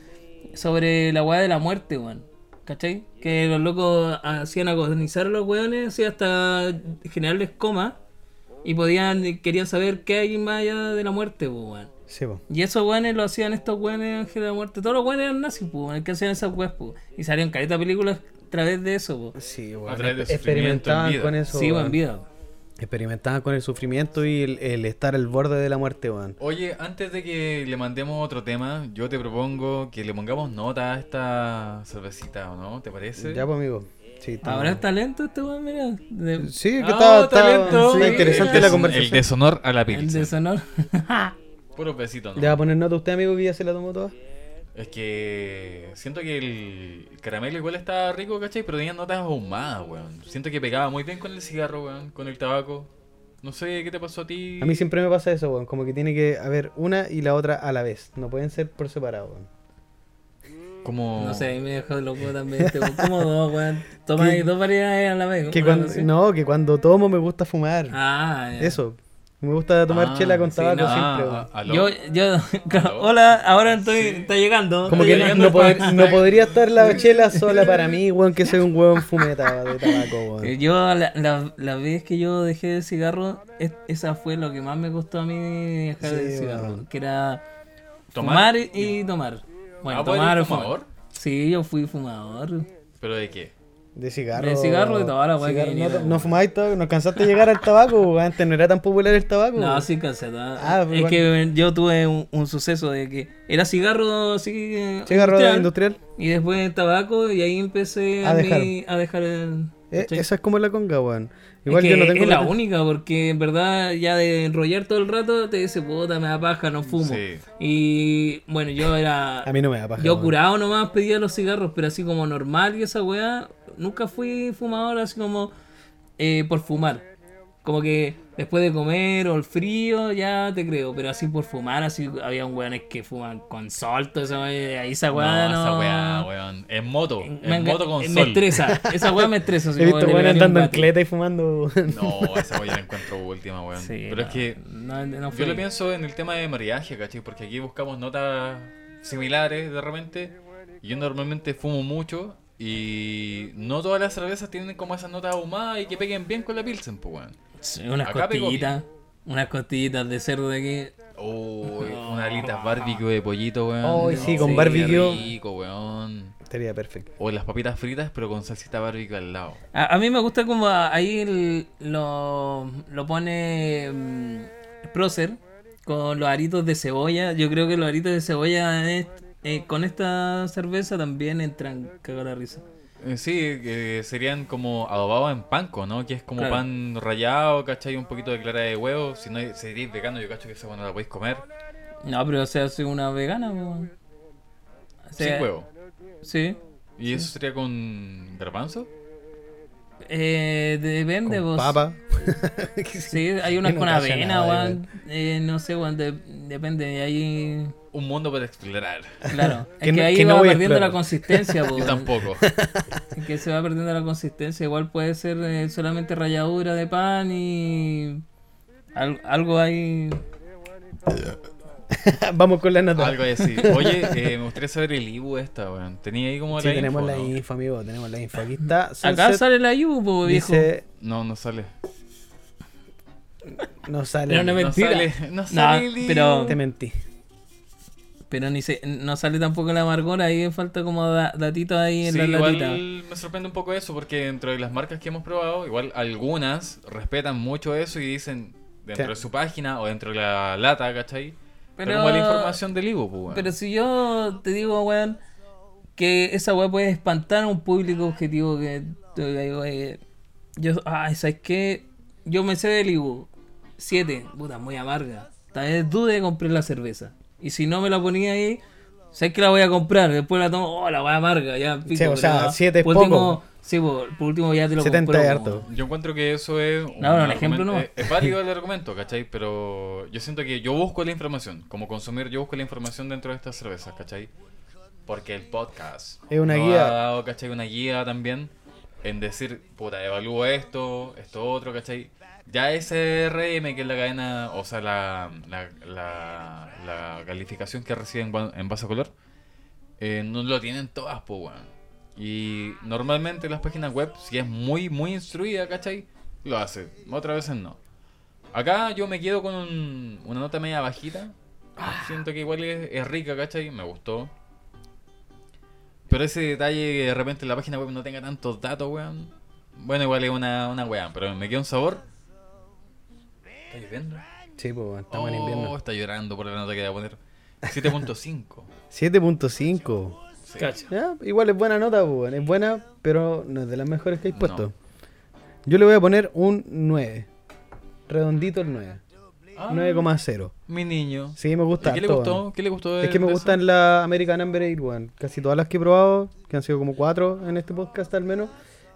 sobre la weá de la muerte, weón. ¿Cachai? Que los locos hacían agonizar a los weones, así hasta generarles coma. Y podían, querían saber qué hay más allá de la muerte, pues, weón. Sí, po. Y esos weones lo hacían estos weones ángeles de la muerte. Todos los weones eran nazis, pues, weón, que hacían esas weas, pues. Y salían careta películas a través de eso, pues. Sí, A weón. través de Exper- sufrimiento en Experimentaban vida. con eso. Sí, weón. buen vida. Experimentaban con el sufrimiento y el, el estar al borde de la muerte, weón. Oye, antes de que le mandemos otro tema, yo te propongo que le pongamos nota a esta cervecita, ¿o no? ¿Te parece? Ya, pues, amigo. Sí, está- Ahora está lento este weón, mira. De- Sí, que Ah, talento. está Sí, interesante el la conversación. El deshonor a la el pizza. deshonor. Puros besitos, ¿no? ¿Le va a poner nota a usted, amigo, que ya se la tomó toda? Es que siento que el caramelo igual estaba rico, ¿cachai? Pero tenía notas ahumadas, weón. Siento que pegaba muy bien con el cigarro, weón, con el tabaco. No sé qué te pasó a ti. A mí siempre me pasa eso, weón. Como que tiene que haber una y la otra a la vez. No pueden ser por separado, weón. Como... No sé, a mí me dejó loco también. Este. ¿Cómo dos, weón? Toma ahí dos variedades a la vez. Que cuando, no, que cuando tomo me gusta fumar. Ah, ya. Eso. Me gusta tomar Ah, chela con sí, tabaco no. siempre, Ah. Yo, yo, hola, ahora estoy, está llegando. Como está que no, llegando no podría estar la chela sola para mí, weón, que soy un weón fumeta de tabaco, Eh, weón. Yo, la, la, la vez que yo dejé el cigarro, es- esa fue lo que más me costó a mí dejar Sí, el cigarro. weón. Que era ¿Tomar? fumar y, y tomar. Bueno, Ah, ¿pues tomar o fumador? Sí, yo fui fumador. ¿Pero de qué? De cigarro. De cigarro, de que cigarro. no, no fumáis tabaco, no alcanzaste a llegar al tabaco. Antes no era tan popular el tabaco. No, sí, canseta. Ah, es bueno. que yo tuve un, un suceso de que era cigarro así. Cigarro industrial, industrial. Y después tabaco, y ahí empecé A a, dejar. mí a dejar el. Eh, esa es como la conga, weón. Es Igual que yo no tengo es la única, porque en verdad ya de enrollar todo el rato te dice, puta, me da paja, no fumo. Sí. Y bueno, yo era. A mí no me da paja. yo weón. curado nomás pedía los cigarros, pero así como normal y esa weá, nunca fui fumador así como eh, por fumar. Como que después de comer o el frío, ya te creo, pero así por fumar, así había un weones que fuman con sol, todo eso, eh, ahí esa weá no. no, esa weá, weón. En moto. Me, En moto con me sol. estresa, esa weá me estresa. así He visto weón andando en cleta y fumando. No, esa weá la encuentro última, weón. Sí, Pero no, es que no, no yo lo pienso en el tema de mariaje, ¿cachai? Porque aquí buscamos notas similares de repente. Yo normalmente fumo mucho. Y no todas las cervezas tienen como esas notas ahumadas y que peguen bien con la Pilsen, pues, weón. Sí, unas Acá costillitas, unas costillitas de cerdo de aquí. Uy, una alitas barbecue de pollito, weón. Ay, sí, con qué barbecue. rico, weón. Estaría perfecto. O las papitas fritas, pero con salsita barbecue al lado. A, a mí me gusta como ahí el- lo, lo pone mm, Procer con los aritos de cebolla. Yo creo que los aritos de cebolla es- eh, con esta cerveza también entran cago la risa. Eh, sí, que serían como adobados en panco, ¿no? Que es como Claro. pan rallado, ¿cachai? Un poquito de clara de huevo. Si no seréis vegano, yo cacho que esa no la podéis comer. No, pero se hace una vegana. po. O sea, Sin huevo. Sí. ¿Y eso sería con garbanzo? Eh, depende, Con vos. papa. Sí, hay unas con avena, weón. Eh, no sé, weón. de- depende. Ahí. Un mundo para explorar. Claro. Que es que no- ahí que no va perdiendo la consistencia, weón. tampoco. Es que se va perdiendo la consistencia. Igual puede ser eh, solamente ralladura de pan y. al- algo ahí. Vamos con la nota. Algo así. Oye, eh, me gustaría saber el Ibu esta, weón. Tenía ahí como Sí, la tenemos info, la ¿no? info, amigo. Tenemos la info. Aquí está. Acá sale la po, viejo. Dice. No, no sale. No sale. No No sale, no sale el Ibu. pero- Te mentí. Pero ni se, no sale tampoco la amargura. Ahí falta como da- datitos ahí en Sí, la igual latita. me sorprende un poco eso porque dentro de las marcas que hemos probado, igual algunas respetan mucho eso y dicen dentro Sí. de su página o dentro de la lata, ¿cachai? Pero, Pero- como la información del Ibu, pues, weón. Pero si yo te digo, weón, que esa weá puede espantar a un público objetivo que eh, yo, ay, ¿sabes qué? Yo me sé del Ibu, 7, puta, muy amarga. Tal vez dude de comprar la cerveza. Y si no me la ponía ahí, ¿sabes que la voy a comprar? Después la tomo, oh, la voy amarga, ya, pico, Sí, o sea, pero, siete es por último- poco. Sí, por, por último ya te lo 70 compro, es po. harto. Yo encuentro que eso es un, No, no, un ejemplo nomás. es, es válido el argumento, ¿cachai? Pero yo siento que yo busco la información, como consumir, yo busco la información dentro de estas cervezas, ¿cachai? Porque el podcast Es una guía. ha dado, ¿cachai? Una guía también en decir, puta, evalúo esto, esto otro, ¿cachai? Ya SRM, que es la cadena, o sea, la, la, la, la calificación que reciben en base a color, eh, no lo tienen todas, pues, weón. Y normalmente las páginas web, si es muy, muy instruida, ¿cachai? Lo hace. Otras veces no. Acá yo me quedo con un- una nota media bajita. Siento que igual es, es rica, ¿cachai? Me gustó. Pero ese detalle que de repente la página web no tenga tantos datos, weón. Bueno, igual es una, una weá, pero me queda un sabor. ¿Está lloviendo? Sí, pues, estamos en Oh, invierno. está llorando por la nota que voy a poner. 7.5. 7.5. Sí. Cacha. Ya, igual es buena nota, pues. Es buena, pero no es de las mejores que hay No. puesto. Yo le voy a poner un 9. Redondito el 9. Ah, 9,0. Mi niño. Sí, me gusta. ¿Y ¿Qué le gustó? ¿Qué le gustó de Es que me gustan las American Amber Ale, weón. Casi todas las que he probado, que han sido como cuatro en este podcast al menos,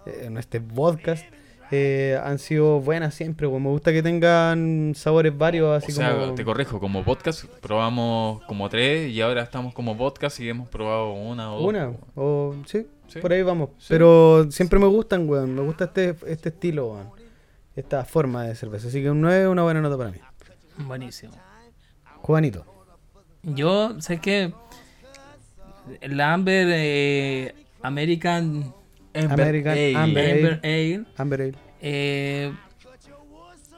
eh, en este podcast, eh, han sido buenas siempre, weón. Me gusta que tengan sabores varios, así o sea, como... te corrijo, como podcast probamos como tres y ahora estamos como podcast y hemos probado una o dos. Una, o sí, Sí. por ahí vamos. Sí. Pero siempre me gustan, weón. Me gusta este, este estilo, weón. Esta forma de cerveza. Así que un 9 es una buena nota para mí. Buenísimo. Juanito. Yo, sé que la Amber eh, American American Ale. Amber Ale. Amber Ale, Amber Ale. eh,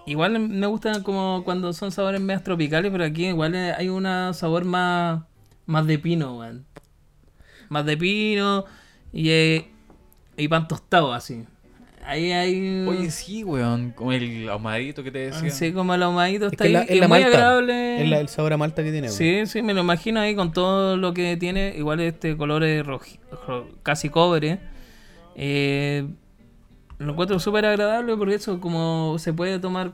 igual me gusta como cuando son sabores más tropicales, pero aquí igual hay un sabor más, más de pino, weón. Más de pino y, eh, y pan tostado, así. Ahí hay... Oye, sí, weón. Con el ahumadito que te decía. Así como el ahumadito Es está que ahí. la- Es, es la muy malta. agradable. Es la- el sabor a malta que tiene, weón. Sí, sí, me lo imagino ahí con todo lo que tiene. Igual este color es roji- ro- casi cobre. Eh, lo encuentro súper agradable porque eso como se puede tomar,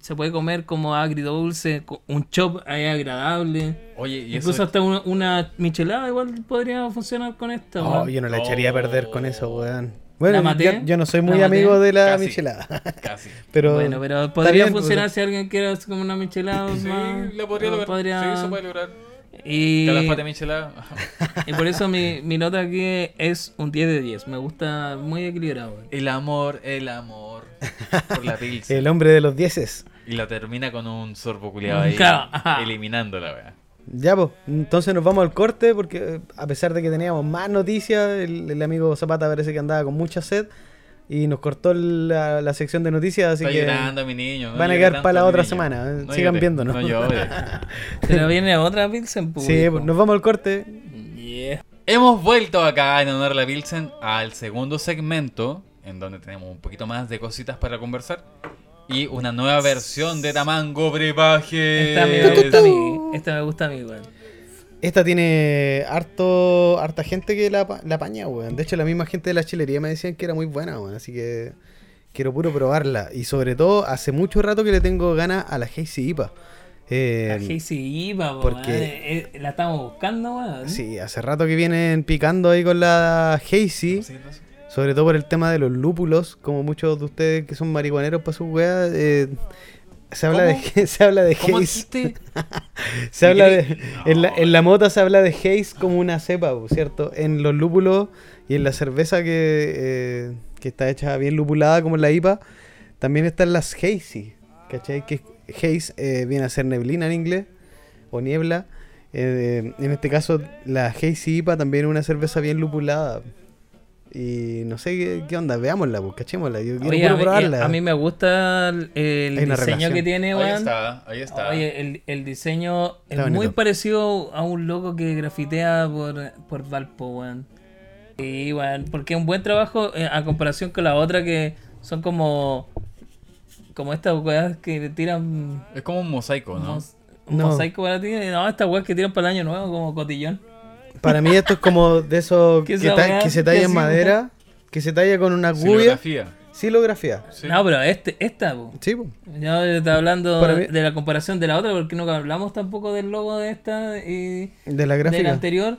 se puede comer como agridulce, un chop ahí agradable. Oye, y Incluso eso. hasta una, una michelada igual podría funcionar con esta. Oh, yo no la echaría a perder con eso, Oh. weón. Bueno, yo, yo no soy muy amigo de la Casi. michelada. Casi. pero bueno, pero podría bien, funcionar pues, si alguien quiere hacer como una michelada. Sí, más, la podría o lograr. podría- Sí, se puede lograr. Y... Y por eso mi, mi nota aquí es un 10 de 10. Me gusta muy equilibrado. El amor, el amor. Por la. El hombre de los dieces. Y la termina con un sorbo culiado ahí. Claro, eliminándola, weá. Ya, pues, entonces nos vamos al corte porque eh, a pesar de que teníamos más noticias, el, el amigo Zapata parece que andaba con mucha sed y nos cortó la, la sección de noticias, así Está que llorando mi niño. no van a quedar para la otra niño. semana, eh, No sigan llore, viéndonos. No llore. Pero viene otra Pilsen, pues, sí, pues, nos vamos al corte. Yeah. Hemos vuelto acá en honor a la Pilsen al segundo segmento, en donde tenemos un poquito más de cositas para conversar. Y una nueva versión de Tamango Brebaje. Esta me gusta a mí. Esta me gusta a mí, weón. Esta tiene harto, harta gente que la, pa- la apaña, weón. De hecho, la misma gente de la chilería me decían que era muy buena, weón. Así que quiero puro probarla. Y sobre todo, hace mucho rato que le tengo ganas a la Hazy IPA. Eh, La Hazy po, porque- weón. Eh, eh, La estamos buscando, weón. Sí, hace rato que vienen picando ahí con la Hazy. Sobre todo por el tema de los lúpulos, como muchos de ustedes que son marihuaneros para sus weas, eh, se habla ¿Cómo? de se habla de ¿Cómo? Se habla en, la, en la mota se habla de haze como una cepa, ¿cierto? En los lúpulos y en la cerveza que, eh, que está hecha bien lupulada como en la IPA, también están las hazy, ¿cachai? Que haze eh, viene a ser neblina en inglés o niebla. Eh, en este caso, la Hazy IPA también es una cerveza bien lupulada. Y no sé qué, qué onda, veámosla, pues, cachémosla. Yo quiero Oye, a, mí, probarla. a mí me gusta el, diseño relación. que tiene, Ahí weón. está, ahí está. Oye, el, el diseño Está es muy parecido a un loco que grafitea por, por Valpo, weón. Y, weón, porque es un buen trabajo eh, a comparación con la otra que son como. Como estas weas que tiran. Es como un mosaico, ¿no? mos- Un No. mosaico para ti. No, estas weas que tiran para el año nuevo, como cotillón. Para mí esto es como de esos ¿Qué que, ta- se ¿Qué talla en madera, que se talla con una gubia. Silografía. Sí. No, pero este, esta, po. Sí, po. Yo estaba hablando mí- de la comparación de la otra, porque no hablamos tampoco del logo de esta y de la gráfica. anterior.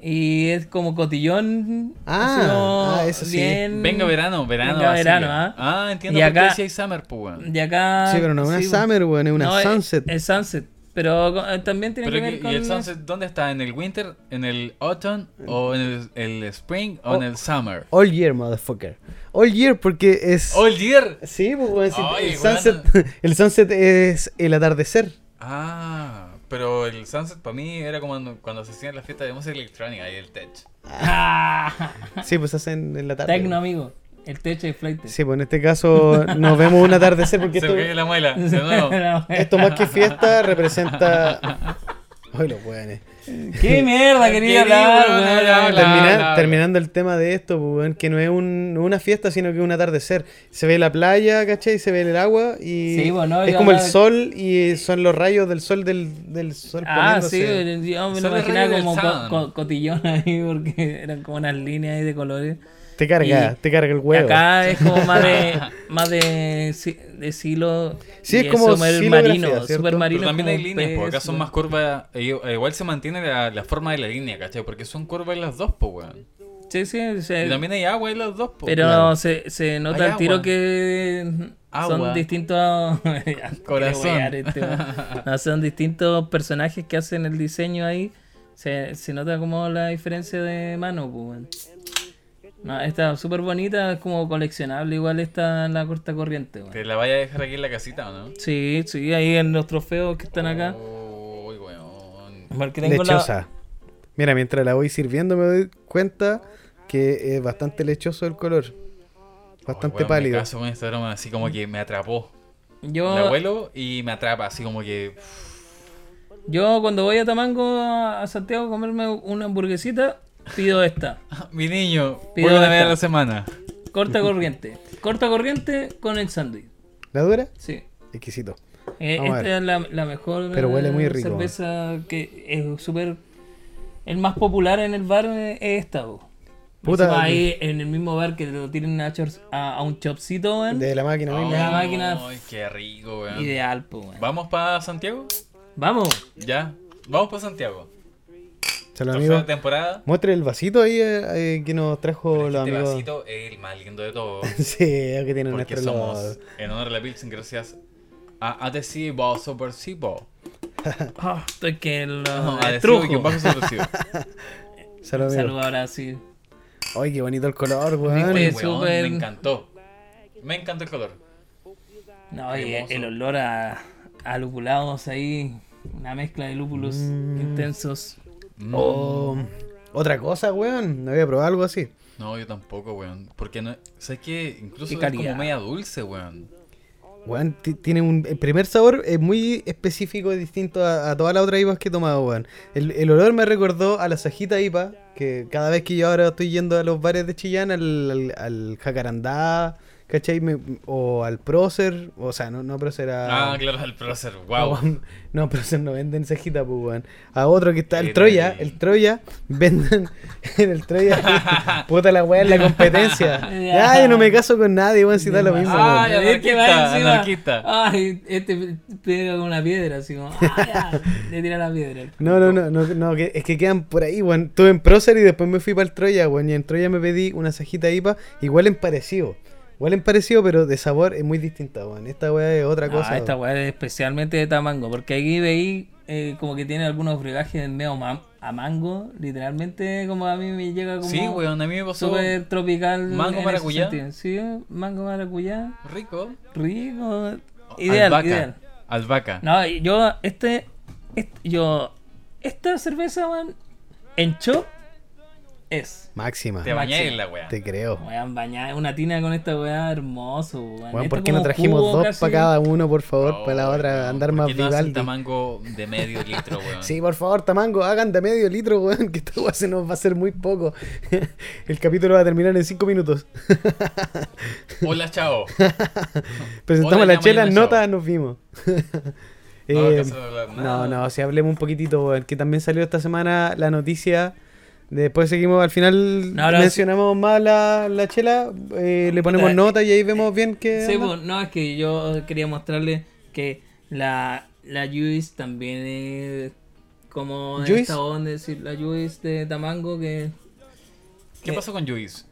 Y es como cotillón. Ah, como ah, eso sí. bien- Venga verano, verano. Venga verano, ¿ah? Ah, entiendo Y por qué acá- decía Summer, pues, weón. Y acá. Sí, pero no es una sí, Summer, weón, es una no, es- Sunset. Es, Sunset. Pero eh, también tiene Pero que ¿y- ver ¿Y con. el sunset dónde está? ¿En el winter? ¿En el autumn? ¿O en el, el spring? ¿O en Oh. el summer? All year, motherfucker. All year porque es. ¡All year! Sí, pues, sí, Ay, el, sunset, el sunset es el atardecer. Ah, pero el Sunset para mí era como cuando, cuando se hacían las fiestas de música electrónica y el tech. Ah, Sí, pues hacen en la tarde. Tecno, amigo. El techo de flight. Sí, pues en este caso nos vemos un atardecer porque Se esto, la muela, de nuevo. esto más que fiesta representa... Ay, los weones. ¿Qué mierda quería hablar. Termina- terminando el tema de esto, pues, que no es un- no una fiesta, sino que es un atardecer. Se ve la playa, ¿cachai? Se ve el agua y Sí, bueno, es yo como el sol y son los rayos del sol del, del sol Ah, sí, poniéndose. yo me lo imaginaba como co- cotillón ahí porque eran como unas líneas ahí de colores. Te carga, y- te carga el Y huevo. acá es como más de más de, de silo Sí, es como marino, super marino Pero también hay líneas, porque acá son más curvas. e Igual se mantiene la, la forma de la línea, ¿cachai? Porque son curvas las dos, pues, weón. Sí, sí, sí. Y también hay agua en las dos, pues. pero claro. se, se nota Hay el tiro agua. que Agua. son distintos Corazón. Este. No, son distintos personajes que hacen el diseño ahí. Se, se nota como la diferencia de mano, pues, weón. No, está súper bonita, es como coleccionable, igual está en la corta corriente, weón. ¿Te la vaya a dejar aquí en la casita o no? Sí, sí, ahí en los trofeos que están acá. Uy, tengo la- Lechosa. Mira, mientras la voy sirviendo me doy cuenta que es bastante lechoso el color. Bastante pálido. Me caso con este aroma así como que me atrapó. Yo, La huelo y me atrapa, así como que. yo cuando voy a Tamango a Santiago a comerme una hamburguesita, pido esta. Mi niño, Pido una vez a la semana. Corta corriente. Corta corriente con el sándwich. ¿La dura? Sí. Exquisito. Eh, esta es la, la mejor Pero huele muy rico. cerveza que es súper... El más popular en el bar eh, es esta, bo. Puta, Encima ahí en el mismo bar que lo tienen a, a, a un chopcito, weón. De la máquina de misma. la máquina. Ay, qué rico, weón. Ideal, po, weón. ¿Vamos para Santiago? Vamos. Ya. Vamos para Santiago. De amigo. temporada. Muestre el vasito ahí eh, eh, que nos trajo Pero los este amigos. vasito es el más lindo de todos. sí, es que tienen Porque nuestro somos, los- en honor a la Pilsen, gracias a Adhesivo Supersivo. Ah, estoy que lo No, adhesivo y un bajo supersivo. Salud, amigo. Saludos ahora sí. Ay, qué bonito el color, weón. Weón, Me encantó. Me encantó el color. No, y Hermoso. el olor a, a lupulados ahí. Una mezcla de lúpulos Mm. intensos. Mm. Oh, otra cosa, weón. No había probado algo así. No, yo tampoco, weón. Porque no. ¿Sabes qué? Incluso es como media dulce, weón. Weón, ti- tiene un. El primer sabor es muy específico y distinto a, a todas las otras IPAs que he tomado, weón. El, el olor me recordó a la Sajita IPA, que cada vez que yo ahora estoy yendo a los bares de Chillán, al, al, al Jacarandá, ¿cachai? Me- o al Prócer, o sea, no, no Prócer a. Ah, claro, el prócer. Wow. No, no, Prócer no venden Sajita, pues, weón. A otro que está, el Troya, el- Troya, venden. En el Troya, puta la weá en la competencia. Ya, yo no me caso con nadie, weón, si da lo mismo. Ah, weón. Este anarquista, encima. anarquista. Ay, este pega con una piedra, así como. ah, ya, le tira la piedra. No, no, no, no, no, que- es que quedan por ahí, weón. Estuve en Prócer y después me fui para el Troya, weón. Y en Troya me pedí una sajita IPA, igual en parecido. Igual en parecido, pero de sabor es muy distinta, weón. Esta weá es otra Ah, cosa. esta weá es especialmente de tamango, porque aquí veí eh, como que tiene algunos brebajes medio ma- a mango, literalmente como a mí me llega como Sí, weón, a mí me pasó súper tropical. mango maracuyá. Sí, mango maracuyá, rico. rico, ideal, Albahaca. ideal. Albahaca. No, yo, este, este- yo, esta cerveza, weón, en chop es. Máxima. Te bañé en la weá. Te creo. Weón, bañar una tina con esta weá, hermoso, weón. Weón, ¿por qué no trajimos dos casi. para cada uno, por favor? para la Oh, otra, weón, andar ¿por más qué no hacen tamango de medio litro, weón. Sí, por favor, Tamango, hagan de medio litro, weón, que esta weá se nos va a hacer muy poco. El capítulo va a terminar en cinco minutos. Hola, chao. Presentamos Hola, la chela, nota, chao. nos vimos. No Eh, No, si hablemos un poquitito, weón, que también salió esta semana la noticia. Después seguimos, al final No, mencionamos más la, la chela, eh, le ponemos Puta, nota y ahí vemos bien que... Sí, pues, no, es que yo quería mostrarle que la, la Juice también es como ¿Juice? esta onda, es decir, la Juice de Tamango que ¿Qué pasó con Juice?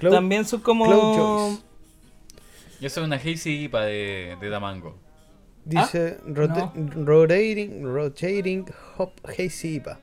también son como... Yo soy una Hazy IPA de, de Damango. Dice rota- rotating, rotating hop hazy IPA.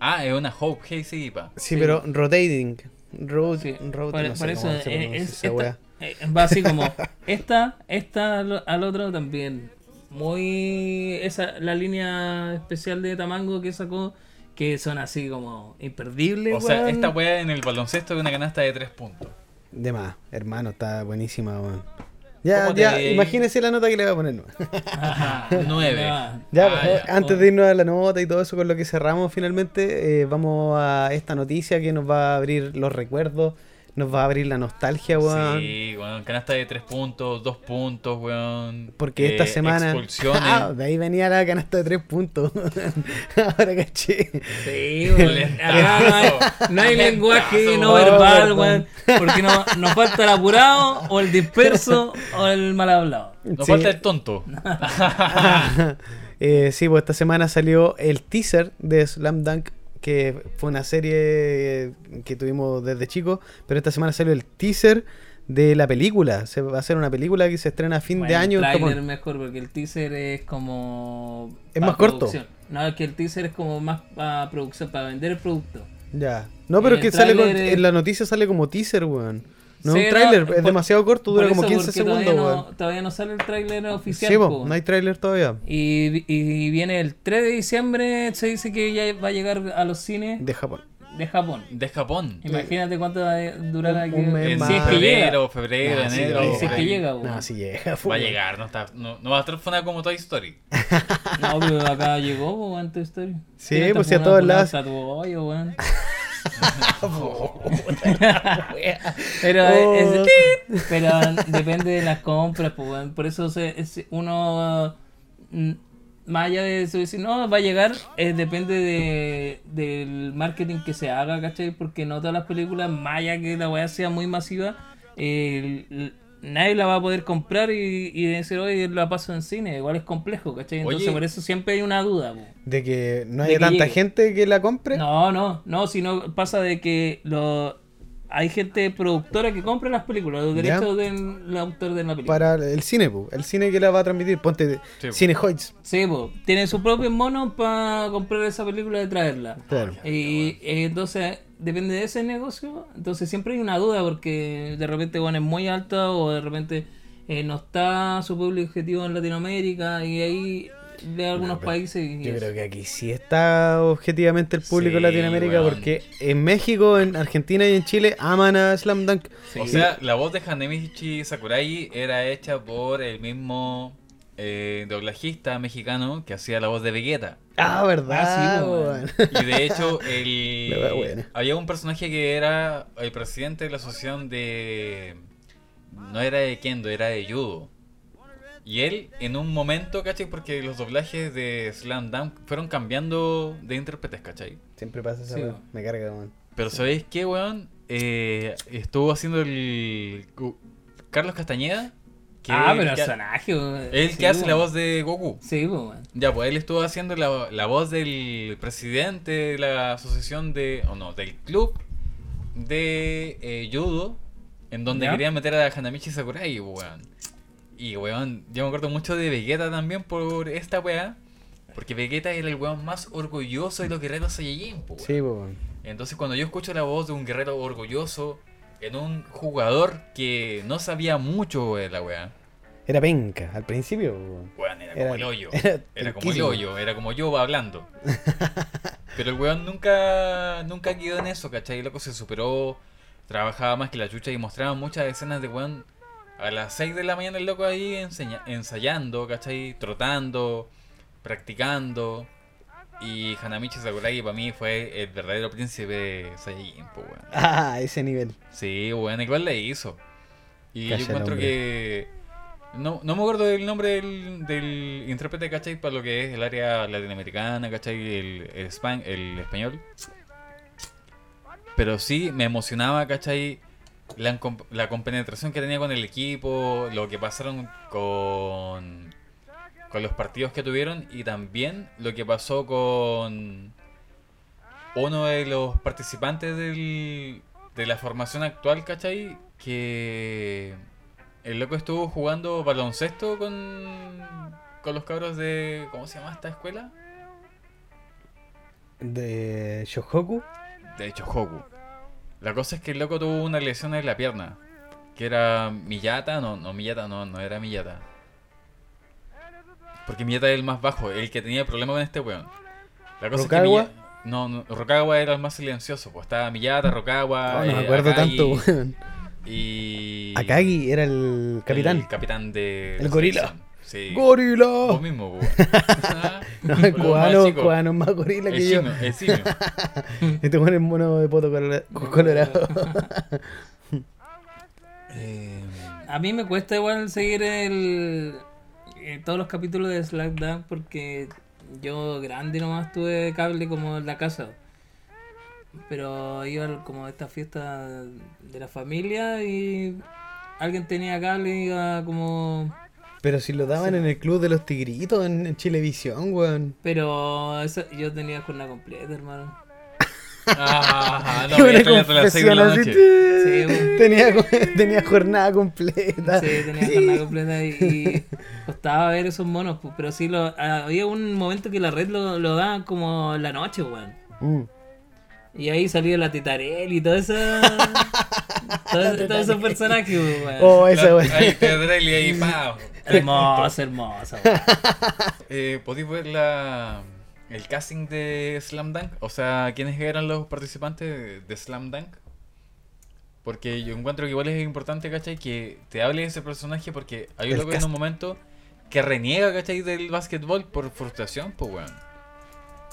Ah, es una Hope Hazy IPA. Sí, Sí. pero rotating. Rot, Sí, por, no por eso eh, es, esa esta- weá. eh, va así como esta, esta al, al otro también. muy esa la línea especial de Tamango que sacó que son así como imperdibles. O sea, weón. esta weá en el baloncesto es una canasta de 3 puntos. De más, hermano, está buenísima, weón. Ya, ¿Cómo te ya, imagínese la nota que le voy a poner. Ajá, Nueve. ya. Ah, ya. antes de irnos a la nota y todo eso con lo que cerramos finalmente, eh, vamos a esta noticia que nos va a abrir los recuerdos, nos va a abrir la nostalgia, weón. Sí, weón. Canasta de 3 puntos, 2 puntos, weón. Porque Eh, esta semana. Expulsiones. Ah, de ahí venía la canasta de tres puntos. Ahora caché. Sí, weón. No hay, lenguaje no Oh, verbal, perdón. weón. Porque no, nos falta el apurado, o el disperso, o el mal hablado. Nos Sí. falta el tonto. Eh, sí, pues esta semana salió el teaser de Slam Dunk, que fue una serie que tuvimos desde chicos, pero esta semana salió el teaser de la película. Se va a hacer una película que se estrena a fin de año. El Japón. mejor, porque el teaser es como. Es más corto. No, es que el teaser es como más para producción, para vender el producto. Ya. No, pero es que sale con- es- en la noticia sale como teaser, weón. No Sí, es un tráiler, no, es por- demasiado corto, dura como eso, 15 porque segundos, todavía no, todavía no sale el tráiler oficial. Sí, po, no hay tráiler todavía. y, y viene el 3 de diciembre, se dice que ya va a llegar a los cines De Japón. de Japón. De Japón. Imagínate cuánto va a durar Un- aquí. un mes En más. si es que llega. febrero, febrero, Nah, sí enero. Si es que llega. No, sí llega. Va a llegar, no, está, no, no va a estar funada como Toy Story. No, pero acá llegó, en Toy Story. Sí, pues, sí, a todos lados. pero, Oh. es- pero depende de las compras, pues, por eso se- es- uno, mm, más allá de eso, decir, no, va a llegar, eh, depende de, del marketing que se haga, ¿cachai? Porque no todas las películas, más allá que la weá sea muy masiva, eh, nadie la va a poder comprar y, y decir, oye, la paso en cine, igual es complejo, ¿cachai? Entonces Oye. por eso siempre hay una duda, pues. De que no haya tanta llegue. gente que la compre. No, no, no, sino pasa de que lo hay gente productora que compra las películas, los derechos del autor de la película. Para el cine, po. el cine que la va a transmitir, ponte Sí, po. Cine Hoyts. Sí, pues, tienen sus propios monos para comprar esa película y traerla. Claro. Y eh, entonces, depende de ese negocio, entonces siempre hay una duda porque de repente bueno, es muy alta o de repente eh, no está su público objetivo en Latinoamérica y ahí de algunos países. y Yo eso. creo que aquí sí está objetivamente el público Sí, Latinoamérica porque en México, en Argentina y en Chile aman a Slam Dunk. Sí. O sea, la voz de Hanemichi Sakurai era hecha por el mismo eh, doblajista mexicano que hacía la voz de Vegeta. Ah, verdad. Ah, sí, weón. Y de hecho, el, había un personaje que era el presidente de la asociación de... No era de Kendo, era de Judo. Y él, en un momento, ¿cachai? Porque los doblajes de Slam Dunk fueron cambiando de intérpretes, ¿cachai? Siempre pasa Sí, weón. Me carga, weón. Pero ¿sabéis qué, weón? Eh, estuvo haciendo el... Carlos Castañeda. Que ah, es pero el personaje. weón. El Sí, que hace la voz de Goku. Sí, weón. Ya, pues él estuvo haciendo la, la voz del presidente de la asociación de. o no, del club de eh, judo, en donde ¿Ya? querían meter a Hanamichi Sakurai, weón. Y weón, yo me acuerdo mucho de Vegeta también por esta weá. Porque Vegeta era el weón más orgulloso de los guerreros Saiyajin, po, weón. Sí, weón. Entonces cuando yo escucho la voz de un guerrero orgulloso en un jugador que no sabía mucho de la weá. Era penca al principio, weón. Weón, era, Era- como el hoyo. era Era, como el hoyo, era como yo hablando. Pero el weón nunca, nunca quedó en eso, ¿cachai? El loco se superó, trabajaba más que la chucha y mostraba muchas escenas de weón. A las 6 de la mañana el loco ahí enseña- ensayando, ¿cachai? Trotando, practicando. Y Hanamichi Sakurai para mí fue el verdadero príncipe de Saiyajin, po, weón. Ah, ese nivel. Sí, bueno, igual le hizo. Y Calla yo encuentro que. No, no me acuerdo del nombre del, del intérprete, ¿cachai? Para lo que es el área latinoamericana, ¿cachai? El, el, espa- el español. Pero sí me emocionaba, ¿cachai? La, la compenetración que tenía con el equipo, lo que pasaron con, con los partidos que tuvieron y también lo que pasó con uno de los participantes del, de la formación actual, ¿cachai? Que el loco estuvo jugando baloncesto con, con los cabros de... ¿Cómo se llama esta escuela? De Shohoku. De Chohoku. La cosa es que el loco tuvo una lesión en la pierna. Que era Miyata, no, no Miyata, no, no era Miyata. Porque Miyata es el más bajo, el que tenía problema con este weón. La cosa ¿Rokawa? es que Miya- No, no, Rokawa era el más silencioso. Pues estaba Miyata, Rokawa. No me eh, acuerdo tanto, weón. Y. Akagi era el capitán. El capitán de. El gorila. Sí. ¡Gorila! Vos mismo, weón. No, el Pero más cubano, cubano más gorila El que yo. simio, el simio. Este weón es mono de poto colora- colorado. Eh, A mí me cuesta igual seguir el, eh, todos los capítulos de Slackdown porque yo grande nomás tuve cable como en la casa. Pero iba como a esta fiesta de la familia y alguien tenía cable y iba como... Pero si lo daban en el club de los tigritos en, en Chilevisión, weón. Pero esa- yo tenía jornada completa, hermano. ah, no, Qué voy a buena estar hasta las 6 de la confesión, noche. así, Sí, weón. tenía, tenía jornada completa. Sí, tenía jornada completa y, y costaba ver esos monos, pero sí, lo, había un momento que la red lo, lo daban como en la noche, weón. Mm. Y ahí salió la Titarel y todo eso. todo- esos personajes, weón. Oh, esa weón. Ahí te y ahí, pa. Hermosa, hermosa. weón. Eh, ¿Podéis ver la, el casting de Slam Dunk? O sea, ¿quiénes eran los participantes de, de Slam Dunk? Porque yo encuentro que igual es importante, ¿cachai? Que te hable de ese personaje porque hay un loco en un momento que reniega, ¿cachai? Del básquetbol por frustración, pues, weón.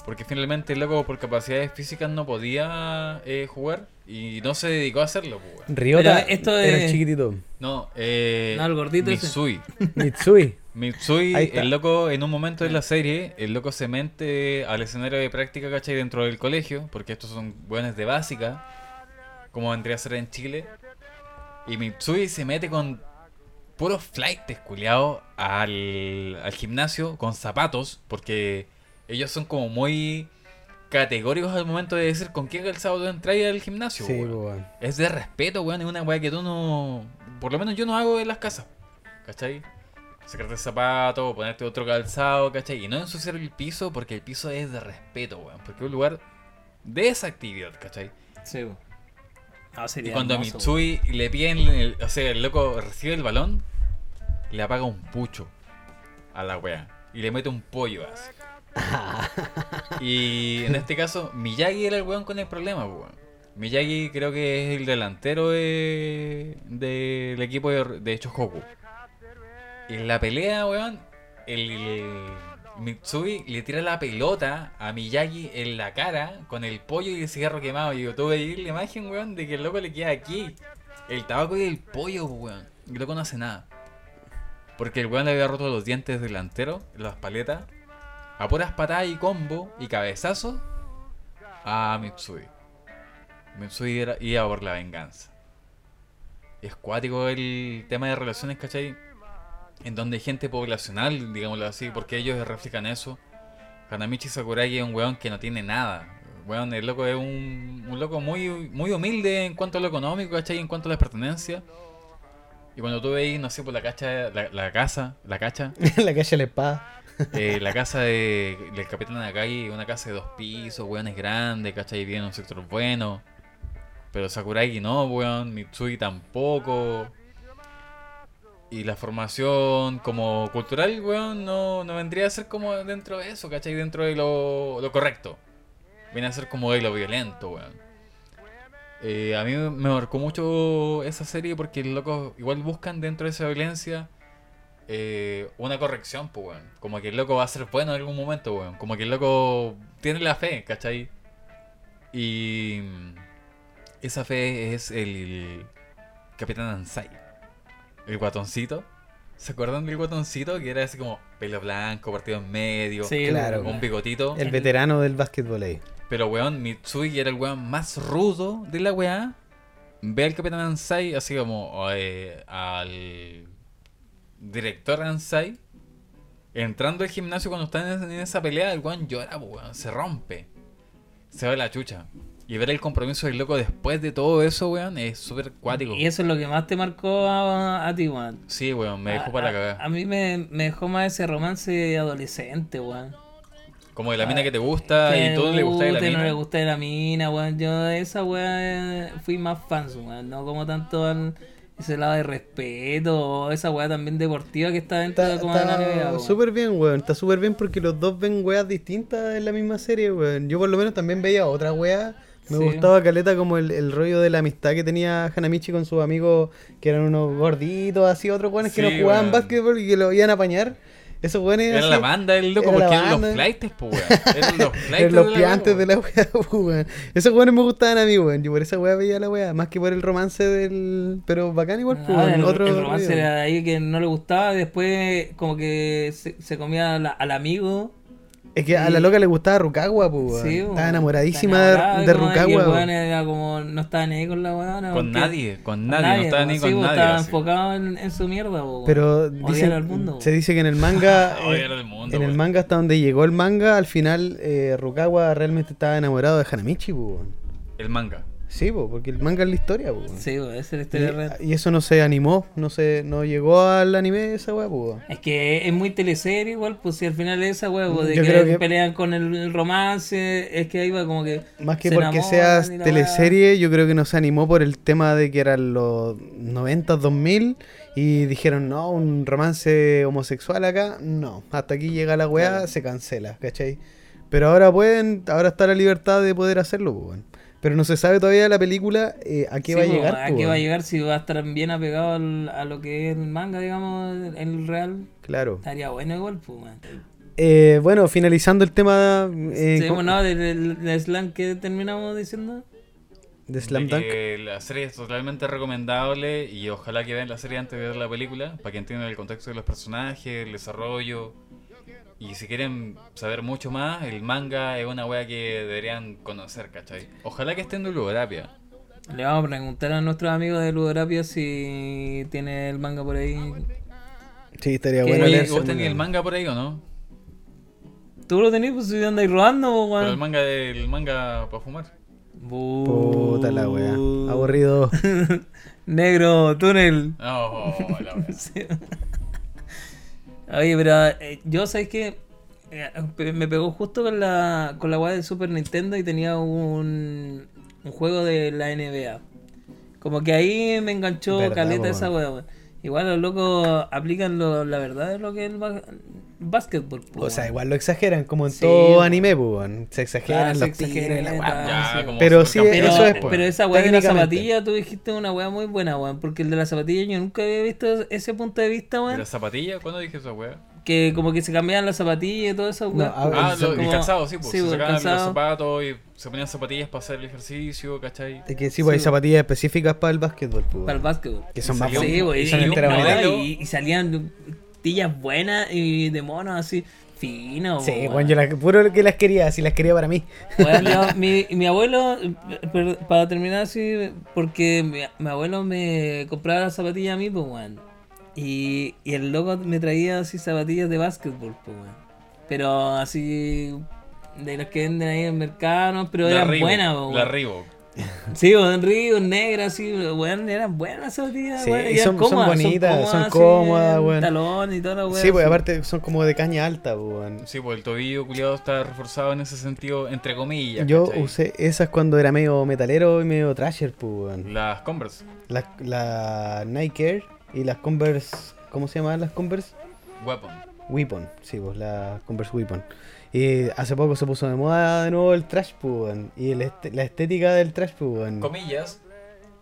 Porque finalmente el loco por capacidades físicas no podía eh, jugar y no se dedicó a hacerlo, pues. Ryota esto era es- el chiquitito. No, eh, No, el gordito ese. Mitsui. Mitsui. Mitsui, el loco, en un momento de la serie, el loco se mete al escenario de práctica, ¿cachai? Dentro del colegio, porque estos son buenos de básica, como vendría a ser en Chile. Y Mitsui se mete con puros flights, culiados, al, al gimnasio con zapatos, porque ellos son como muy categóricos al momento de decir con qué calzado tú entras al gimnasio. Sí, weón. Es de respeto, weón. Es una weá que tú no. Por lo menos yo no hago en las casas. ¿Cachai? Sacarte el zapato, ponerte otro calzado, ¿cachai? Y no ensuciar el piso porque el piso es de respeto, weón. Porque es un lugar de esa actividad, ¿cachai? Sí, weón. No, Y sería cuando a Mitsui le piden, el- o sea, el loco recibe el balón, le apaga un pucho a la wea. Y le mete un pollo así. y en este caso, Miyagi era el weón con el problema, weón. Miyagi creo que es el delantero de- del equipo de, de en la pelea, weón, el Mitsui le tira la pelota a Miyagi en la cara con el pollo y el cigarro quemado. Y yo tuve ahí la imagen, weón, de que el loco le queda aquí. El tabaco y el pollo, weón. El loco no hace nada. Porque el weón le había roto los dientes delanteros, las paletas, a puras patadas y combo y cabezazo a Mitsui. Mitsui iba por la venganza. Es cuático el tema de relaciones, ¿cachai? En donde hay gente poblacional, digámoslo así, porque ellos reflejan eso. Hanamichi Sakuragi es un weón que no tiene nada. Weón, el loco es un, un loco muy, muy humilde en cuanto a lo económico, ¿cachai? En cuanto a las pertenencias. Y cuando tú veis, no sé, por la cacha, la, la casa, la cacha, la de la espada. eh, la casa de, del Capitán Akagi, una casa de dos pisos, weón, es grande, ¿cachai? En un sector bueno. Pero Sakuragi no, weón, Mitsui tampoco. Y la formación como cultural, weón, no, no vendría a ser como dentro de eso, ¿cachai? Dentro de lo, lo correcto. Viene a ser como de lo violento, weón. Eh, a mí me marcó mucho esa serie porque los locos igual buscan dentro de esa violencia eh, una corrección, pues, weón. Como que el loco va a ser bueno en algún momento, weón. Como que el loco tiene la fe, ¿cachai? Y esa fe es el Capitán Ansai. El guatoncito. ¿Se acuerdan del guatoncito? Que era así como pelo blanco, partido en medio, Sí, Claro. un bigotito. El veterano del básquetbol ahí. Pero weón, Mitsui que era el weón más rudo de la weá. Ve al Capitán Ansai así como eh, al director Ansai. Entrando al gimnasio cuando están en, esa pelea, el weón llora, weón, se rompe. Se va de la chucha. Y ver el compromiso del loco después de todo eso, weón, es súper cuático. Y eso es lo que más te marcó a, a ti, weón. Sí, weón, me dejó A- para a- cagar. A mí me, me dejó más ese romance adolescente, weón. Como de la mina que te gusta Que y todo le gusta de la mina. no le gusta de la mina, weón. Yo de esa weón fui más fans, weón. No como tanto al, ese lado de respeto, esa weá también deportiva que está dentro de Está, de está súper bien, weón. Está súper bien porque los dos ven weas distintas en la misma serie, weón. Yo por lo menos también veía otra wea. Me Sí. gustaba caleta como el, el rollo de la amistad que tenía Hanamichi con sus amigos que eran unos gorditos, así, otros weones que no jugaban weón. básquetbol y que lo iban a apañar. Esos weones Era así, la banda del loco, Era porque eran los flights, pues, weón. Eran los flights. eran los de la piantes wea, de la wea, weón. Esos weones me gustaban a mí, weón. Yo por esa wea veía la wea, más que por el romance del. Pero bacán igual, pues, Ah, el, Otro el romance rollo. era de ahí que no le gustaba después como que se, se comía la- al amigo. Es que a la loca le gustaba Rukawa, pues. Sí, Estaba enamoradísima de, Rukawa, el weón. weón era como, no estaba ni ahí con la weona. Con nadie, con nadie, no estaba ni con nadie. Estaba así. enfocado en, en su mierda. Pero Odiar dicen- al mundo, se dice que en el manga, eh, mundo, en el manga hasta donde llegó el manga, al final eh, Rukawa realmente estaba enamorado de Hanamichi, pues. El manga. Sí, porque el manga es la historia. Sí, es la historia real. Y, y eso no se animó, no se, no llegó al anime esa weá. Es que es muy teleserie igual, pues si al final es esa weá, de que, pelean con el, romance, es que ahí va como que... Más que se porque seas y teleserie, yo creo que no se animó por el tema de que eran los 90, 2000 y dijeron, no, un romance homosexual acá, no, hasta aquí llega la weá, se cancela, ¿cachai? Pero ahora pueden, ahora está la libertad de poder hacerlo, pues. Pero no se sabe todavía la película eh, a qué Sí, va a llegar. ¿A qué va a llegar? Si va a estar bien apegado al- a lo que es el manga, digamos, en el real. Claro. Estaría bueno igual, pues. Eh, bueno, finalizando el tema eh, Sí, ¿cómo- bueno, del, del- del slam que terminamos diciendo. de Slam De Dunk. que la serie es totalmente recomendable y ojalá que vean la serie antes de ver la película para que entiendan el contexto de los personajes, el desarrollo. Y si quieren saber mucho más, el manga es una wea que deberían conocer, ¿cachai? Ojalá que esté en Ludorapia. Le vamos a preguntar a nuestros amigos de Ludorapia si tiene el manga por ahí. Sí, estaría ¿Qué? bueno Oye, ¿vos el tenés el manga. por ahí o no? ¿Tú lo tenés? Pues si andáis robando, po, Pero el weón. manga del manga para fumar. Puta la wea. Aburrido. Negro, túnel. No, la wea. Oye, pero eh, yo sabes que me pegó justo con la con la weá de Super Nintendo y tenía un, un juego de la NBA. Como que ahí me enganchó caleta po, esa weá. Igual los locos aplican lo- la verdad de lo que es el ba- básquetbol. po, O sea, igual lo exageran, como en Sí, todo anime, pues, weón. Se exageran Claro, se los tiros exagera, y la weá. Ya, sí. Pero sí, Pero, eso es, pero esa weá de la zapatilla, tú dijiste una weá muy buena, weón. Porque el de la zapatilla yo nunca había visto ese punto de vista, ¿De weón. la zapatilla? ¿Cuándo dije esa wea? Que como que se cambiaban las zapatillas y todo eso, ver, Ah, el- lo- el como- calzado, sí, pues. sí, se sacaban los zapatos y se ponían zapatillas para hacer el ejercicio, ¿cachai? Es que sí, pues hay zapatillas específicas para el básquetbol, pues. Para el básquetbol. Que son más Sí, y y- y salían tillas buenas y de monos así finos. Sí, weón. weón, yo las, puro que las quería, si las quería para mí. Yo- mi, mi abuelo, per- para terminar así, porque mi, mi abuelo me compraba las zapatillas a mí, pues, weón. Y, y el loco me traía así zapatillas de básquetbol, pues, weón. Pero así, de las que venden ahí en el mercado, ¿no? pero La eran Reebok, buenas, pues, La weón. Reebok. Sí, weón, ríos, negras, así, weón, eran buenas las zapatillas, Sí, weón, y eran son- son cómodas, bonitas, son cómodas, weón. Talón y toda la weón. Sí, pues aparte son como de caña alta, pues, weón. Sí, pues el tobillo culiado está reforzado en ese sentido, entre comillas. Yo ¿cachai? usé esas cuando era medio metalero y medio trasher, pues, weón. Las Converse, La, la Nike Air y las Converse, ¿cómo se llaman las Converse? Weapon. Weapon, sí, pues la Converse Weapon. Y hace poco se puso de moda de nuevo el trash, pues. Y el este- la estética del trash, pues. Comillas,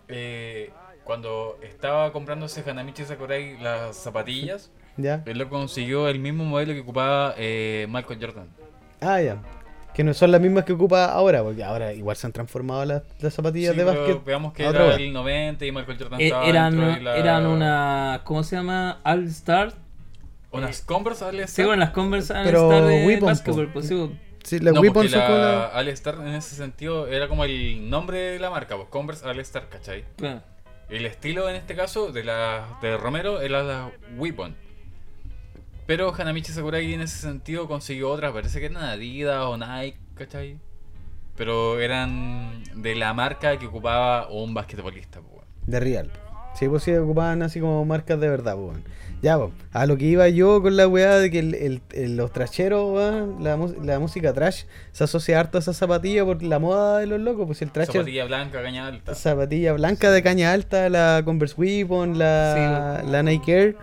eh, cuando estaba comprándose Hanamichi Sakurai las zapatillas, ¿Ya? él lo consiguió el mismo modelo que ocupaba eh, Michael Jordan. Ah, ya. Que no son las mismas que ocupa ahora, porque ahora igual se han transformado las, las zapatillas Sí, de básquet. Veamos que era el 90 y Michael Jordan Eh, estaba eran, de la... eran una, ¿cómo se llama? All Star. Unas Converse All Sí, Star. bueno, las Converse All Pero Star de Weapon, básquetbol, po. pues sí, Sí, las no, son la la- All Star en ese sentido era como el nombre de la marca, pues Converse All Star, ¿cachai? claro. El estilo en este caso de la de Romero era la Weapon. Pero Hanamichi Sakurai en ese sentido consiguió otras, parece que eran Adidas o Nike, ¿cachai? Pero eran de la marca que ocupaba un basquetbolista, pues, weón. de Real. Sí, pues sí, ocupaban así como marcas de verdad, pues. weón. Ya, pues, a lo que iba yo con la weá de que el, el- el- los trasheros, weón, la, la música trash se asocia harto a esa zapatilla por la moda de los locos, pues el trash Zapatilla blanca, caña alta. zapatilla blanca de caña alta, la Converse Weapon, la, la Nike Air.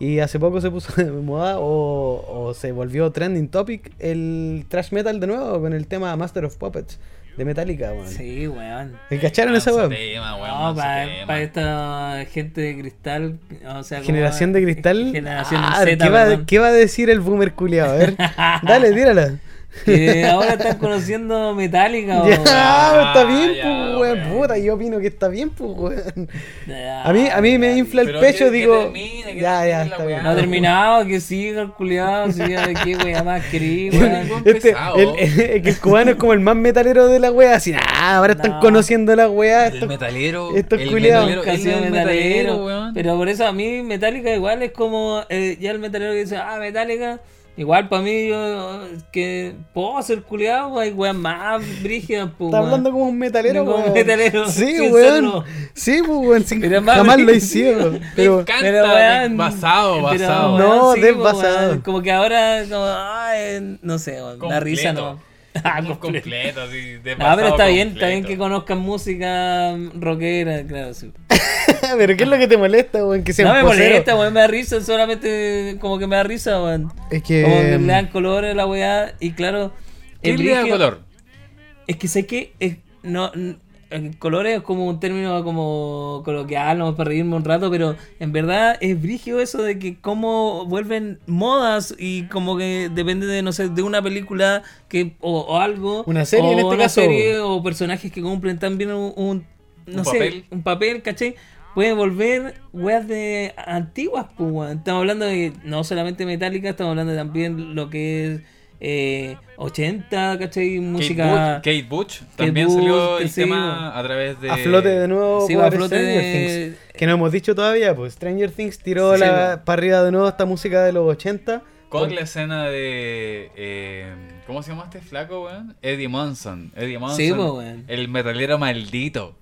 Y hace poco se puso de moda o, o se volvió trending topic el trash metal de nuevo con el tema Master of Puppets de Metallica, weón. Sí, weón. ¿Me cacharon esa weón? tema, weón, No, para, esta gente de cristal, o sea, como- Generación de cristal. Generación Ah, Z, ¿qué, va, qué va a decir el boomer culiado? A ver, dale, tírala. Que ahora están conociendo Metallica. o- Ya, está bien, ya, pues, weón. weón. Puta, yo opino que está bien, pues, weón. Ya, A mí, a mí me infla el pecho, que- que digo. termine, que ya, termine ya, está weá. bien. No ha terminado, que siga el culiado, siga de qué wea más querí, Weón, weón. weón. Este, el, el- que el cubano es como el más metalero de la wea, así, ah, ahora están No. conociendo la wea. El estos- metalero. estos el culiados. metalero, el metalero, weón. Pero por eso a mí Metallica igual es como eh, ya el metalero que dice, ah, Metallica. Igual para mí yo que puedo ser culiado, hay weas más brígidas, pues. Está hablando como un metalero, Como un weón. metalero, Sí, sin weón. Sí, pues, weón. más jamás lo hicieron. Me Pero, encanta, Pero, weón, basado, pero, basado. weón, No, sí, desbasado. weón, Como que ahora, como, ay, no sé, weón, la risa no. Ah, Muy completo. así. Desbasado pero está bien, está bien que conozcan música rockera, claro, sí. pero ¿qué es lo que te molesta, weón? Que sea No un me posero. molesta, weón, me da risa, solamente como que me da risa, weón. Es que. Como que le dan colores a la weá, y claro, ¿Qué el le da brígido- color? Es que sé que es, no, n- el colores es como un término como coloquial, no para reírme un rato, pero en verdad es brígido eso de que cómo vuelven modas y como que depende de, no sé, de una película que o, o algo. Una serie o en este una caso. serie o personajes que cumplen también un, un- no Un sé, papel. un papel, ¿cachai? Pueden volver weas de antiguas, pues. Estamos hablando de no solamente Metallica, estamos hablando también lo que es eh, 80, ¿cachai? Música. Kate Bush, Kate Bush también salió el sí, tema a través de. A flote de nuevo Sí, a flote Stranger de- Things. Que no hemos dicho todavía, pues Stranger Things tiró Sí, la, para arriba de nuevo esta música de los 80. Con la escena de. eh, ¿Cómo se llama este flaco, weón? Eddie Monson. Eddie Monson. Sí, pues, weón. El metalero maldito.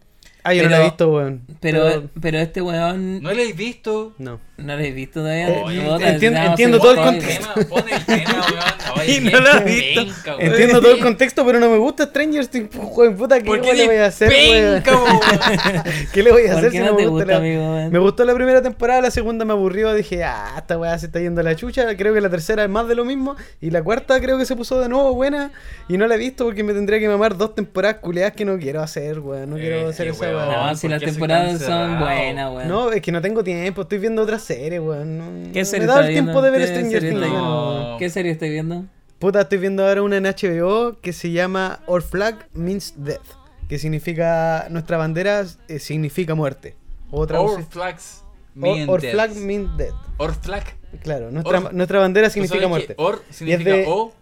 Ah, yo no la he visto, weón. Pero, pero este weón ¿No lo habéis visto? No. no lo he visto todavía. No, entiendo- no, entiendo sí, todo el todavía. Pon el tema, pon el tema, weón. Oye, Y no lo has visto. penca, weón. Entiendo todo el contexto, pero no me gusta Stranger Things. Weón, puta, ¿qué ¿Por qué weón le voy a hacer, penca, weón? ¿Qué le voy a ¿Por hacer qué si no me te gusta gusta, la- amigo, weón? Me gustó la primera temporada, la segunda me aburrió. Dije, ah, esta weá se está yendo a la chucha. Creo que la tercera es más de lo mismo. Y la cuarta creo que se puso de nuevo buena. Y no la he visto porque me tendría que mamar dos temporadas culeadas que no quiero hacer, weón. No quiero Eh, hacer qué esa weón. No, si ¿por las temporadas son buenas, weón. No, es que no tengo tiempo, estoy viendo otra serie, weón. No, ¿Qué serie me da el tiempo viendo? de ver ¿Qué Stranger Things. ¿Qué serie estoy viendo? Puta, estoy viendo ahora una en HBO que se llama Our Flag Means Death. Que significa, nuestra bandera eh, significa muerte. Otra Our flags mean Our death. Flag Means Death. Or flag. Claro, nuestra, Or- nuestra bandera ¿Tú significa muerte. Or significa de- O.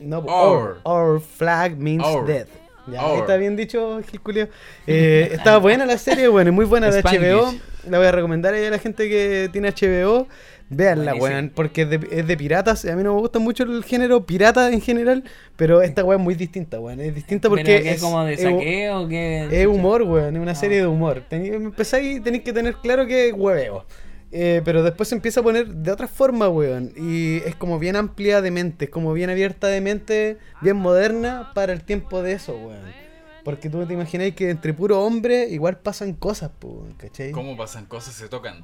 No, po, Our. flag means death. Ya, Our. está bien dicho, Gil Culio. Eh, estaba buena la serie, bueno, muy buena de. HBO. La voy a recomendar ahí a la gente que tiene HBO. Veanla, weón, porque es de, es de piratas. A mí no me gusta mucho el género pirata en general, pero esta weón es muy distinta, weón. Es distinta porque ¿Pero qué, es, como de es saqueo o qué? es humor, weón, es una Ah. serie de humor. Empezáis y tenéis que tener claro que es hueveo. Eh, pero después se empieza a poner de otra forma, weón. Y es como bien amplia de mente, es como bien abierta de mente, bien moderna para el tiempo de eso, weón. Porque tú te imagináis que entre puro hombre igual pasan cosas, pues, weón, ¿cachai? ¿Cómo pasan cosas? Se tocan.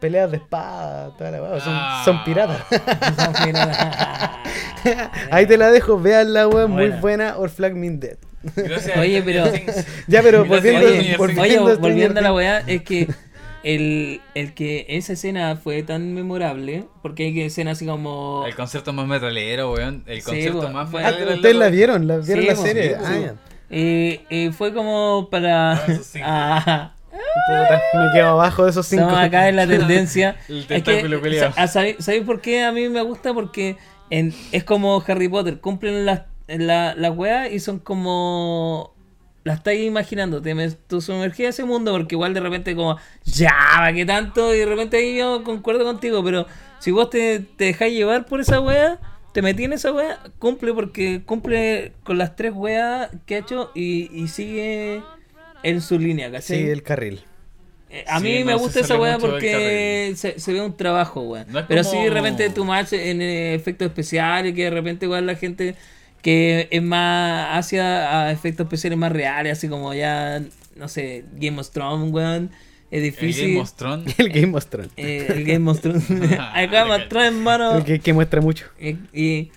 Peleas de espada, toda la weón. Son, Ah. son piratas. Ahí te la dejo, veanla, weón, muy Buena. Or Flag Mean Dead. Gracias. Oye, pero- Things. Ya, pero volviendo, volviendo. Oye, volviendo a la weá, es que el, el que esa escena fue tan memorable, porque hay que escena así como... El concierto más metalero, weón. El Sí, concierto más Fue- Ah, metalero. ustedes la vieron, la vieron Sí, la serie. sí, ah. Eh, eh, fue como para... Ah. Ah, me quedo abajo de esos cinco. Estamos acá en la tendencia. El Es que, sa- ¿sabéis, sabéis por qué a mí me gusta? Porque en- es como Harry Potter, cumplen las la, la weas y son como... La estáis imaginando, te me- tú sumergías a ese mundo porque igual de repente como, ya, ¿para qué tanto? Y de repente ahí yo concuerdo contigo, pero si vos te, te dejáis llevar por esa wea, te metí en esa wea, cumple porque cumple con las tres weas que ha hecho y, y sigue en su línea, ¿cachai? Sí, el carril. eh, a Sí, mí no me gusta esa weá porque se, se ve un trabajo. No es Pero como- sí, de repente tu match en eh, efectos especiales, que de repente igual la gente que es más hacia a efectos especiales más reales, así como ya, no sé, Game of Thrones, weón. Es El. Game of Thrones. El Game of Thrones. Eh, el Game of Thrones. Acá me trae hermano. El que, que muestra mucho. Y, y,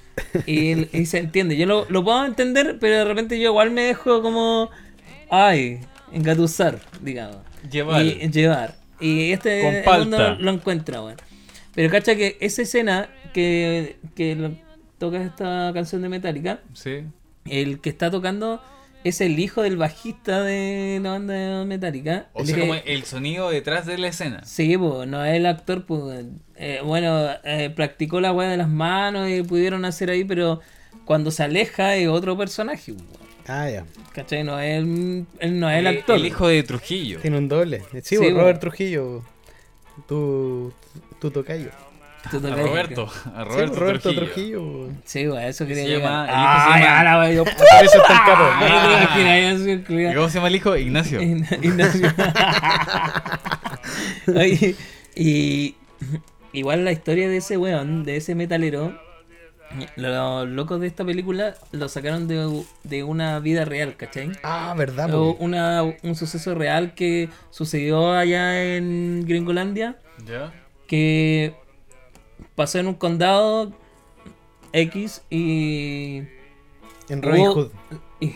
y- y se entiende. Yo lo, lo puedo entender, pero de repente yo igual me dejo como. Ay, engatusar, digamos. Llevar. Y, llevar. Y este mundo lo encuentra, bueno. Pero cacha que esa escena que, que lo- toca esta canción de Metallica, Sí. el que está tocando es el hijo del bajista de la banda Metallica. O el sea, que- como el sonido detrás de la escena. Sí, pues, no es el actor, pues, eh, bueno, eh, practicó la weá de las manos y pudieron hacer ahí, pero cuando se aleja es otro personaje, pues, Ah, ya. ¿cachai? No es el, no es el actor. El hijo de Trujillo. Tiene un doble. Sí, Sí, pues, bo. Robert Trujillo. Tu, tu tocayo. Tú A Roberto. A Sí, Roberto, Roberto Trujillo. Sí, a eso quería Se llama- el hijo Ah, se llama- yo- Por eso está el capo. Ah, ¿Y cómo se llama el hijo? Ignacio. Ignacio. Oye, y igual la historia de ese weón, de ese metalero, los locos de esta película lo sacaron de, de una vida real, ¿cachai? Ah, verdad, una, un suceso real que sucedió allá en Gringolandia, ¿Ya? que pasó en un condado X y... En Robin hubo- Hood.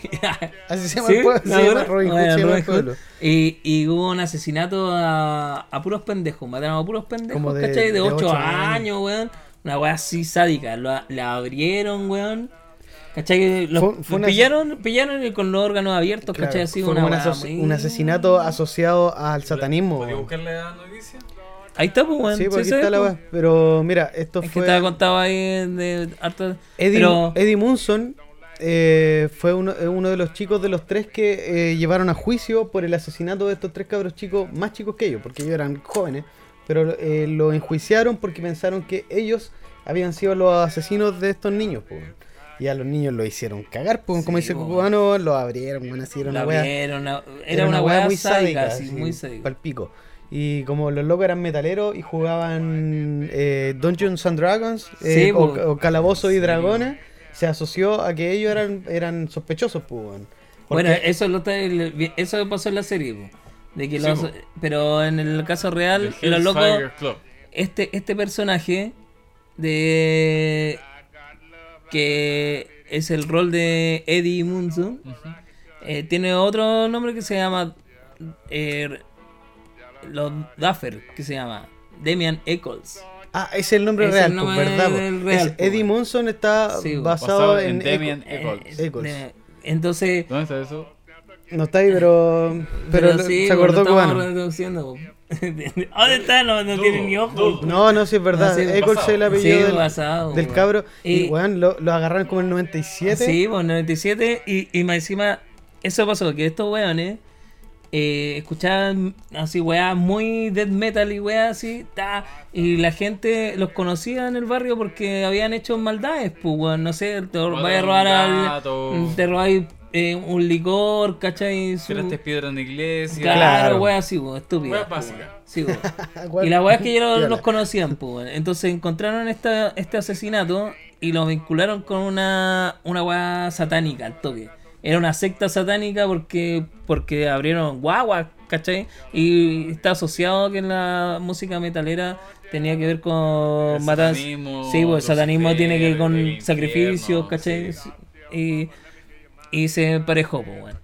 Así se llama ¿Sí? el pueblo. Se ¿Ahora? llama Robin Hood. Bueno, se llama el pueblo. Hood. Y, y hubo un asesinato a, a puros pendejos. Mataron a puros pendejos, Como de- ¿cachai? De de 8 ocho años, años. weón. Una weá así sádica. La, la abrieron, weón. ¿Cachai? Los, Fue- fue los pillaron, pillaron y con los órganos abiertos, Claro, ¿cachai? Así fue una un, asoci- muy- un asesinato asociado al satanismo. ¿Podría weón. buscarle la noticia? Ahí está, pues, weón. Sí, pues aquí está la ve, weá. Pero mira, esto Es que fue. estaba contado ahí de harto. Eddie, pero, Eddie Munson eh, fue uno, eh, uno de los chicos de los tres que eh, llevaron a juicio por el asesinato de estos tres cabros chicos, más chicos que ellos, porque ellos eran jóvenes, pero eh, lo enjuiciaron porque pensaron que ellos habían sido los asesinos de estos niños. po. Y a los niños lo hicieron cagar, po, como Sí, dice po. Cubano, lo abrieron, bueno, así era una una- era, una weá muy sádica, así, muy sádica. Pal pico. Y como los locos eran metaleros y jugaban eh, Dungeons and Dragons eh, Sí, o, po. o Calabozos y Dragones, se asoció a que ellos eran, eran sospechosos, pues, Bueno, eso lo está- eso pasó en la serie, po. de que Sí, los- po. pero en el caso real, los locos, este, este personaje de que es el rol de Eddie Munson, eh, tiene otro nombre que se llama eh, los Duffer, que se llama Damian Eccles. Ah, ese es el nombre Es real, el pues, nombre ¿verdad? del real, Es- po, Eddie weón. Munson está Sí, basado, Basado en, en Eccles. Eh, Eccles. entonces, ¿Dónde está eso? No está ahí, pero, pero, sí, se acordó cubano. reduciendo. ¿Dónde está? No, no tiene ni ojos. No, no, sí es verdad. No, sí, Eccles es el apellido Sí, del, basado, del cabro. Y, Y- weón, lo, lo agarraron como en el 97. Sí, pues 97 y, y más encima eso pasó, que estos weones eh, escuchaban así weas muy death metal y weas así, ta, y la gente los conocía en el barrio porque habían hecho maldades, pues weón, no sé, te vayas a robar al... te robáis eh, un licor, ¿cachai? Su- Tiraste piedra en la iglesia. Claro, Claro. weas así, weón, básicas. weón. Sí, Y la weá es que ellos piola. los conocían, pues. weón. Entonces encontraron esta, este asesinato y lo vincularon con una, una weá satánica al toque. Era una secta satánica porque, porque abrieron guaguas, ¿cachai? Y está asociado que la música metalera tenía que ver con satanismo, Sí, pues el satanismo tiene que ver con infierno, sacrificios, ¿cachai? sí. Y, y se emparejó, pues, weón.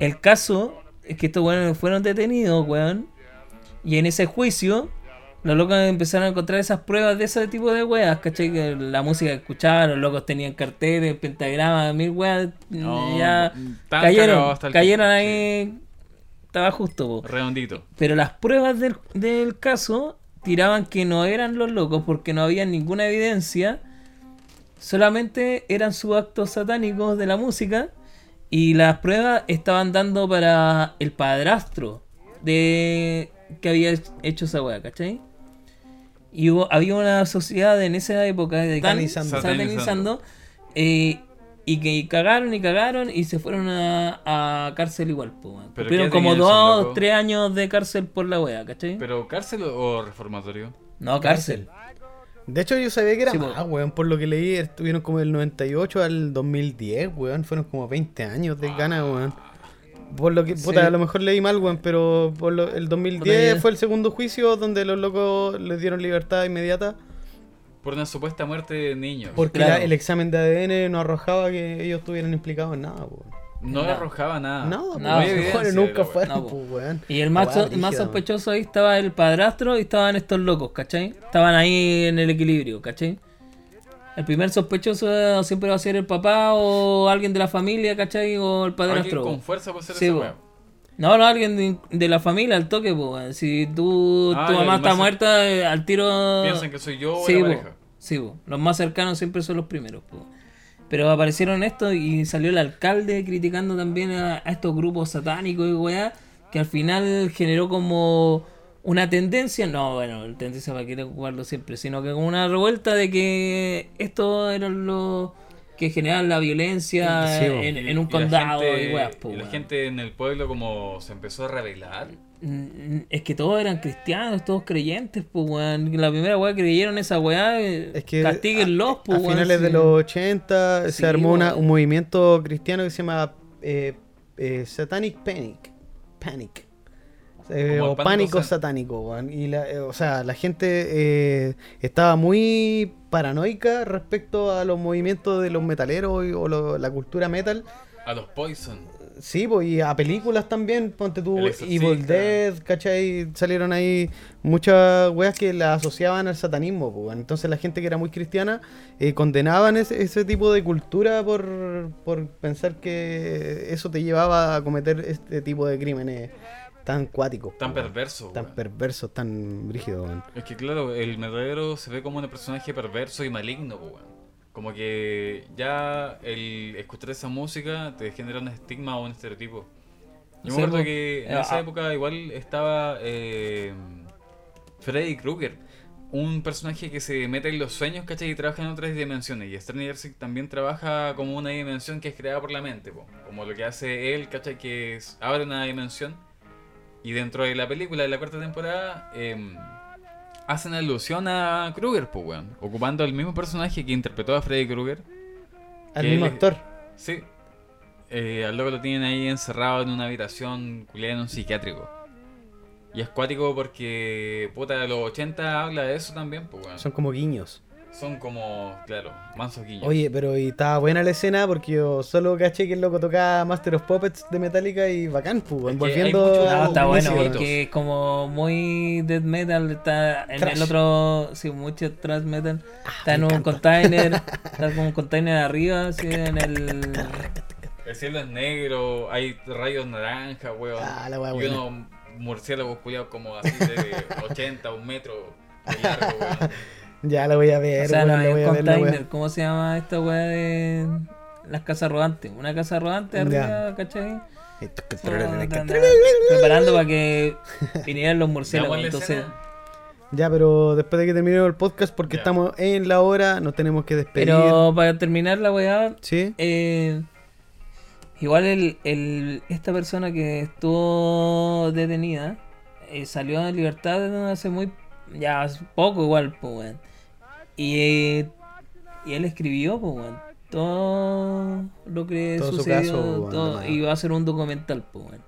El caso es que estos weones fueron detenidos, weón. Y en ese juicio, los locos empezaron a encontrar esas pruebas de ese tipo de weas, ¿cachai? Que la música que escuchaban, los locos tenían carteles, pentagramas, mil weas, No, ya cayeron, cayeron ahí, estaba justo, po. Redondito. Pero las pruebas del, del caso tiraban que no eran los locos porque no había ninguna evidencia, solamente eran sus actos satánicos de la música y las pruebas estaban dando para el padrastro de que había hecho esa wea, ¿cachai? Y hubo- había una sociedad en esa época de Satanizando. satanizando, eh, Y que cagaron y cagaron y se fueron a, a cárcel igual, pues. weón. ¿Pero Cumplieron qué como dos, locos? tres años de cárcel por la wea, ¿cachai? ¿Pero cárcel o reformatorio? no, cárcel. De hecho, yo sabía que era Sí, más, po. weón. Por lo que leí, estuvieron como del 98 al 2010, weón. Fueron como 20 años de gana, weón. Por lo que, puta, Sí. a lo mejor leí mal, weón, pero por lo- el 2010 Puta, ya. fue el segundo juicio donde los locos les dieron libertad inmediata. Por una supuesta muerte de niños. Porque Claro. la- el examen de ADN no arrojaba que ellos estuvieran implicados en nada, weón. No le No. arrojaba nada. Pues, weones de nunca fueron. No, pues, weón. Y el más, so- más sospechoso ahí estaba el padrastro y estaban estos locos, ¿cachai? Estaban ahí en el equilibrio, ¿cachai? El primer sospechoso siempre va a ser el papá o alguien de la familia, ¿cachai? O el Alguien padrastro. con fuerza puede ser Sí, po. weá. No, no, alguien de, de la familia, al toque, weón. Si tú, Ah, tu mamá está muerta, eh, al tiro. Piensan que soy yo o sí, la po. pareja. Sí, po. los más cercanos siempre son los primeros, po. Pero aparecieron estos y salió el alcalde criticando también a, a estos grupos satánicos y weá, que al final generó como una tendencia, no, bueno, tendencia para querer jugarlo siempre, sino que como una revuelta de que estos eran los que generaban la violencia Sí, en, en un Y la condado gente- y weas, po, y la gente en el pueblo como se empezó a rebelar. Es que todos eran cristianos, todos creyentes, pues, weón. La primera weá que creyeron esa weá, Es que castíguenlos, pues, a weón. finales de los 80 Sí, se armó una- un movimiento cristiano que se llama eh, eh, Satanic Panic. Panic. Eh, o pánico pánico sat- satánico, weón. Y la, eh, o sea, la gente eh, estaba muy paranoica respecto a los movimientos de los metaleros y- o lo- la cultura metal. A los Poison. Sí, pues, y a películas también, ponte tú. Evil Dead, ¿cachai? Salieron ahí muchas weas que la asociaban al satanismo, pues. Entonces la gente que era muy cristiana condenaban ese, ese tipo de cultura por, por pensar que eso te llevaba a cometer este tipo de crímenes tan cuáticos. Tan weón. perverso. Tan weón. perversos, tan brígidos, weón. Es que claro, el metalero se ve como un personaje perverso y maligno, weón. Como que ya el escuchar esa música te genera un estigma o un estereotipo. Yo Sí, me acuerdo que en Eh, esa ah. época igual estaba eh, Freddy Krueger, un personaje que se mete en los sueños, ¿cachai? Y trabaja en otras dimensiones. Y Stranger Things también trabaja como una dimensión que es creada por la mente, po. como lo que hace él, ¿cachai? Que es- abre una dimensión. Y dentro de la película de la cuarta temporada em, hacen alusión a Krueger, pues, weón. Ocupando el mismo personaje que interpretó a Freddy Krueger. Al mismo él- actor. Sí. Eh, al loco lo tienen ahí encerrado en una habitación culiada en un psiquiátrico. Y es cuático porque, puta, de los 80 habla de eso también, pues, weón. Son como guiños. Son como, claro, mansos guiños. Oye, pero y estaba buena la escena porque yo solo caché que el loco tocaba Master of Puppets de Metallica y bacán, pues, weón, Es que hay volviendo mucho- a No, está bueno, porque es como muy death metal, está en el otro, sí, mucho thrash metal, está en un encanta. container, está como un container arriba, así en el... El cielo es negro, hay rayos naranja, weón. Ah, la y buena. unos murciélagos culiados como así de 80, un metro de largo, weón. Ya la voy a ver, O sea, no voy un a ver ¿cómo se llama esta weá de las casas rodantes? Una casa rodante arriba, Ya. ¿cachai? Esto- Preparando para que vinieran los murciélagos, entonces... Ya, pero después de que terminemos el podcast, porque Ya. estamos en la hora, nos tenemos que despedir. Pero para terminar la weá, ¿Sí? Eh, igual el, el- esta persona que estuvo detenida eh, salió en libertad hace muy ya hace poco igual pues weón. Y eh, y él escribió pues weón, todo lo que Todo su sucedió caso, todo, y va a ser un documental pues weón.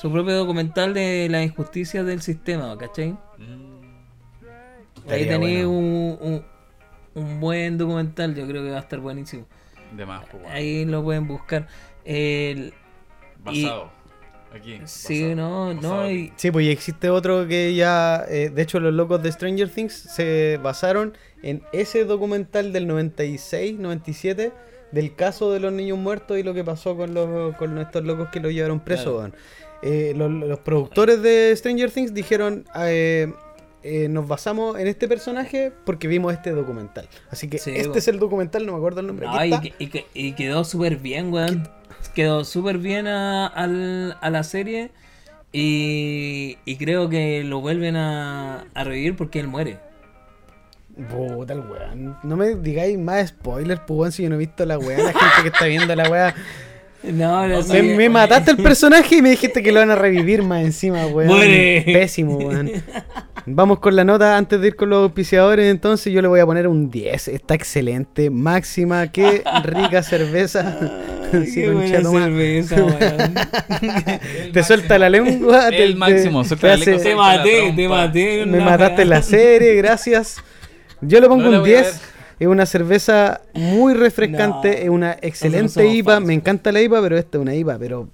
su propio documental de la injusticia del sistema ¿cachai? Mm. ahí tenéis bueno. un, un, un buen documental yo creo que va a estar buenísimo De más, pues. Ahí lo pueden buscar. El, Basado. Aquí. sí, no, no, y, Sí, pues y existe otro que ya, eh, de hecho los locos de Stranger Things se basaron en ese documental del 96, 97, del caso de los niños muertos y lo que pasó con, los, con estos locos que lo llevaron preso. Claro. Eh, los, los productores de Stranger Things dijeron, eh, eh, nos basamos en este personaje porque vimos este documental. Así que Sí, este es el documental, no me acuerdo el nombre. no, y, quedó súper bien, weón. Quedó súper bien a, la serie. Y, y creo que lo vuelven a, a revivir porque él muere. Puta el weón. No me digáis más spoilers, pues weón, si yo no he visto la weá. La gente que está viendo la weá. No, no Me, me mataste el personaje y me dijiste que lo van a revivir más encima, weón. Muere. Pésimo, weón. Vamos con la nota antes de ir con los auspiciadores. Entonces yo le voy a poner un 10. Está excelente. Máxima. Qué rica cerveza. Ay, Sí, qué buena cerveza, weón. Te suelta la lengua. te- El te- máximo, te suelta la lengua, Te maté, te maté. Me mataste en la serie, gracias. Yo le pongo No un voy a 10. Es una cerveza muy refrescante, No, es una excelente IPA. fans. Me encanta la IPA, pero esta es una IPA, pero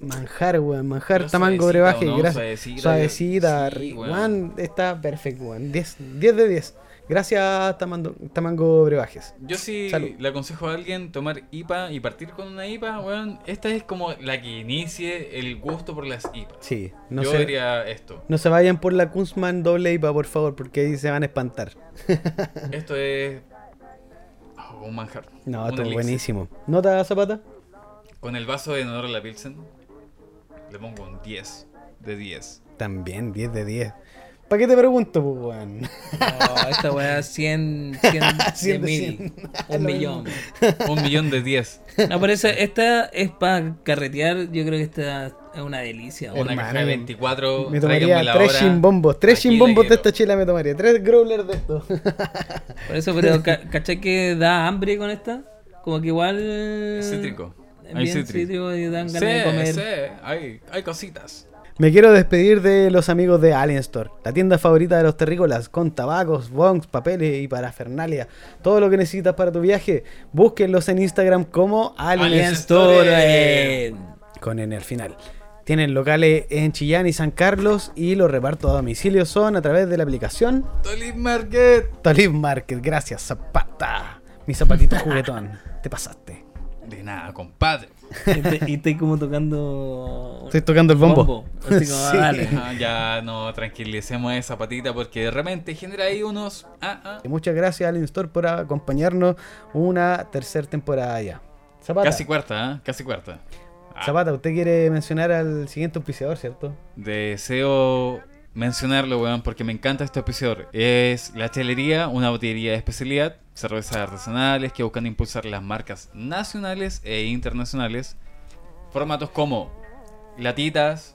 manjar, weón. Manjar, Pero tamango, brebaje. ¿o no? Gracias. Suavecita, Suavecita, sí, weón. está perfecto, weón. 10, 10 de 10. Gracias, Tamando- Tamango Brebajes. Yo sí Salud. le aconsejo a alguien tomar IPA y partir con una IPA, weón. Esta es como la que inicie el gusto por las IPA. Sí, no Yo se, diría esto. no se vayan por la Kunzman doble IPA, por favor, porque ahí se van a espantar. Esto es un manjar. No, Un esto es elixir. buenísimo. ¿Nota, Zapata? Con el vaso de honor a la Pilsen le pongo un 10 de 10. También, 10 de 10. ¿Para qué te pregunto, pues, weón? No, esta weá 100, 100, 100 de mil, 100. un millón. Un millón de 10. No, por eso esta es para carretear. Yo creo que esta es una delicia. Una Hermano, caja de 24. Me tomaría la tres chimbombos. Tres chimbombos de esta chela me tomaría. Tres growlers de esto. Por eso, pero ca- ¿cachai que da hambre con esta? Como que igual. Cítrico. es Hay Bien cítrico. cítrico y dan ganas Sí, de comer. sí, hay, hay cositas. Me quiero despedir de los amigos de Alien Store, la tienda favorita de los terrícolas, con tabacos, bongs, papeles y parafernalia. Todo lo que necesitas para tu viaje, búsquenlos en Instagram como Alien, Alien Store Store. con N al final. Tienen locales en Chillán y San Carlos y los repartos a domicilio son a través de la aplicación Tolip Market. Talib Market. Gracias, Zapata. Mi zapatito juguetón. Te pasaste. De nada, compadre. Y te- y estoy como tocando. Estoy tocando el bombo. Así como, Sí. dale. Ah, ya no tranquilicemos esa patita porque de repente genera ahí unos. Ah, ah. Y muchas gracias Alien Store por acompañarnos una tercera temporada ya. Zapata, Casi cuarta, ¿eh? Casi cuarta. Ah, Zapata, usted quiere mencionar al siguiente auspiciador, ¿cierto? Deseo mencionarlo, weón, porque me encanta este auspiciador. Es la chelería, una botillería de especialidad, cervezas artesanales que buscan impulsar las marcas nacionales e internacionales. Formatos como latitas,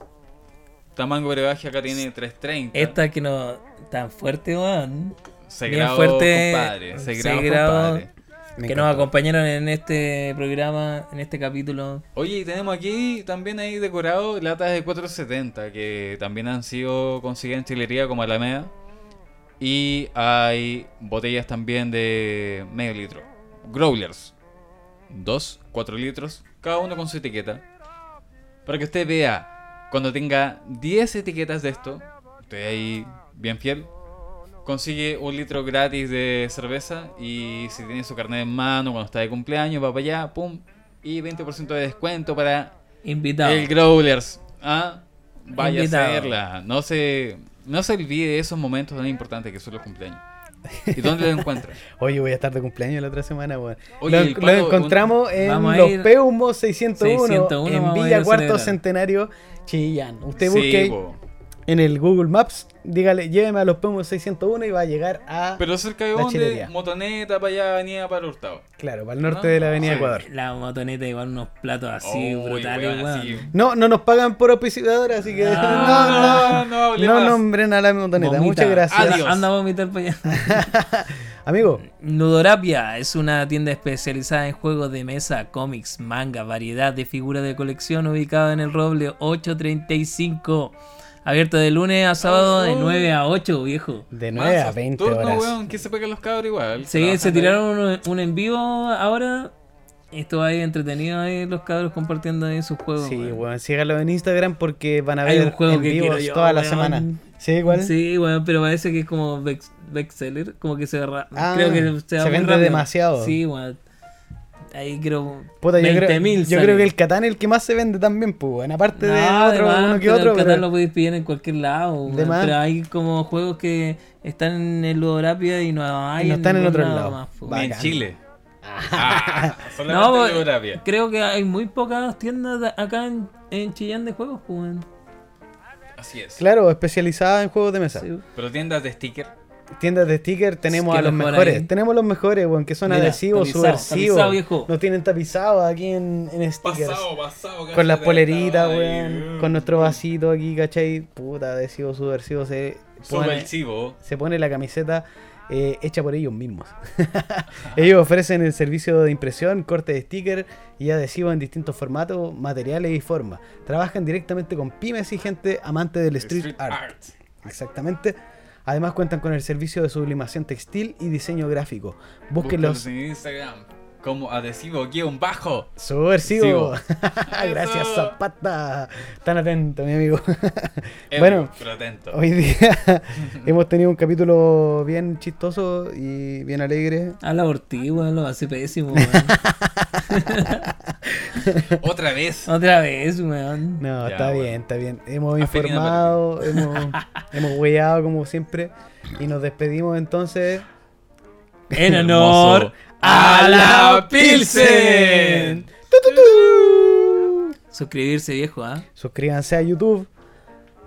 tamango brebaje acá tiene 330. Esta que no. tan fuerte, weón. Se bien grabó, fuerte, compadre. Se se grabó, grabó. compadre. Me que nos acompañaron en este programa, en este capítulo. Oye, y tenemos aquí también ahí decorado latas de 470 que también han sido conseguidas en chilería como Alameda. Y hay botellas también de medio litro. Growlers. 2, 4 litros, cada uno con su etiqueta. Para que usted vea, cuando tenga 10 etiquetas de esto, usted ahí bien fiel, consigue un litro gratis de cerveza y si tiene su carnet en mano cuando está de cumpleaños, va para allá, pum, y 20% de descuento para Invitado. el Growlers. ¿Ah? Vaya Invitado. a hacerla. No se, no se olvide de esos momentos tan importantes que son los cumpleaños. ¿Y dónde lo encuentra? Oye, voy a estar de cumpleaños la otra semana, weón. Oye, Lo, encontramos en los Peumos 601, 601 en Villa Cuarto. Centenario, Chillán. Usted busque. En el Google Maps, dígale, lléveme a los Peumos 601 y va a llegar a, Pero cerca de La dónde? chilería. Motoneta para allá, avenida para Hurtado. claro, para el norte No, de la Avenida sí. Ecuador. La motoneta igual unos platos así Uy, brutales, weón, weón. así. No, no nos pagan por auspiciador, así que No, no, no, no, no no nombren a la motoneta. Vomita. Muchas gracias. Adiós. Anda a vomitar para allá. Amigo, Nudorapia es una tienda especializada en juegos de mesa, cómics, manga, variedad de figuras de colección ubicada en el Roble 835. Abierto de lunes a sábado de Oh. 9 a 8, viejo. de 9 a Más 20 turno, horas. weón, que se pegan los cabros igual. Sí, se tiraron un, un en vivo ahora. Esto ahí entretenido ahí los cabros compartiendo ahí sus juegos. Sí, weón. weón, síganlo en Instagram porque van a Hay ver un juego en que vivos yo, toda la weón. semana. ¿Sí, igual? Sí, weón, pero parece que es como bestseller, como que se Ah, creo que se, se vende demasiado. Sí, weón. Ahí creo Puta, yo, creo, 20.000 yo sale. creo que el Catán es el que más se vende también, pues, weón. Aparte de No, otro, además, uno que pero otro. el pero- Catán lo podéis pillar en cualquier lado, De pero hay como juegos que están en Ludorapia y no hay Y no están en otro lado. más. Ni en. Chile. Ah, No, solamente pues, en creo que hay muy pocas tiendas de- acá en, en Chillán de juegos, pues. Así es. Claro, especializada en juegos de mesa. Sí. Pero tiendas de sticker. Tiendas de stickers tenemos a los mejor mejores. ahí. Tenemos los mejores, weón, que son Mira, adhesivos, tapizado, subversivos. tapizado, viejo. Nos tienen tapizados aquí en, en stickers. pasado. Con las poleritas, weón. Con nuestro vasito aquí, ¿cachai? Puta, adhesivo subversivo. Se pone, Subversivo. se pone la camiseta eh, hecha por ellos mismos. ellos ofrecen el servicio de impresión, corte de sticker y adhesivo en distintos formatos, materiales y formas. Trabajan directamente con pymes y gente amante del street, art. Exactamente. Además cuentan con el servicio de sublimación textil y diseño gráfico. Búsquenlos. Búsquenlos en Instagram como adhesivo guion bajo. Subversivo. Gracias. Zapata. Tan atento, mi amigo. Bueno, pero atento. hoy día hemos tenido un capítulo bien chistoso y bien alegre. Habla por ti, weón, lo hace pésimo, weón. Otra vez. Otra vez, weón. No, Ya, está bueno. bien, está bien. Hemos informado, hemos, hemos hueado como siempre. Y nos despedimos entonces. En honor Hermoso. A la Pilsen. Suscribirse, viejo, ¿ah? Suscríbanse a YouTube.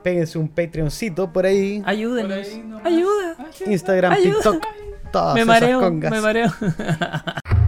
Péguense un Patreoncito por ahí. Ayúdenos. Por ahí. Ayuda. Instagram, Ayuda. TikTok. Todas Me esas mareo, congas. me mareo.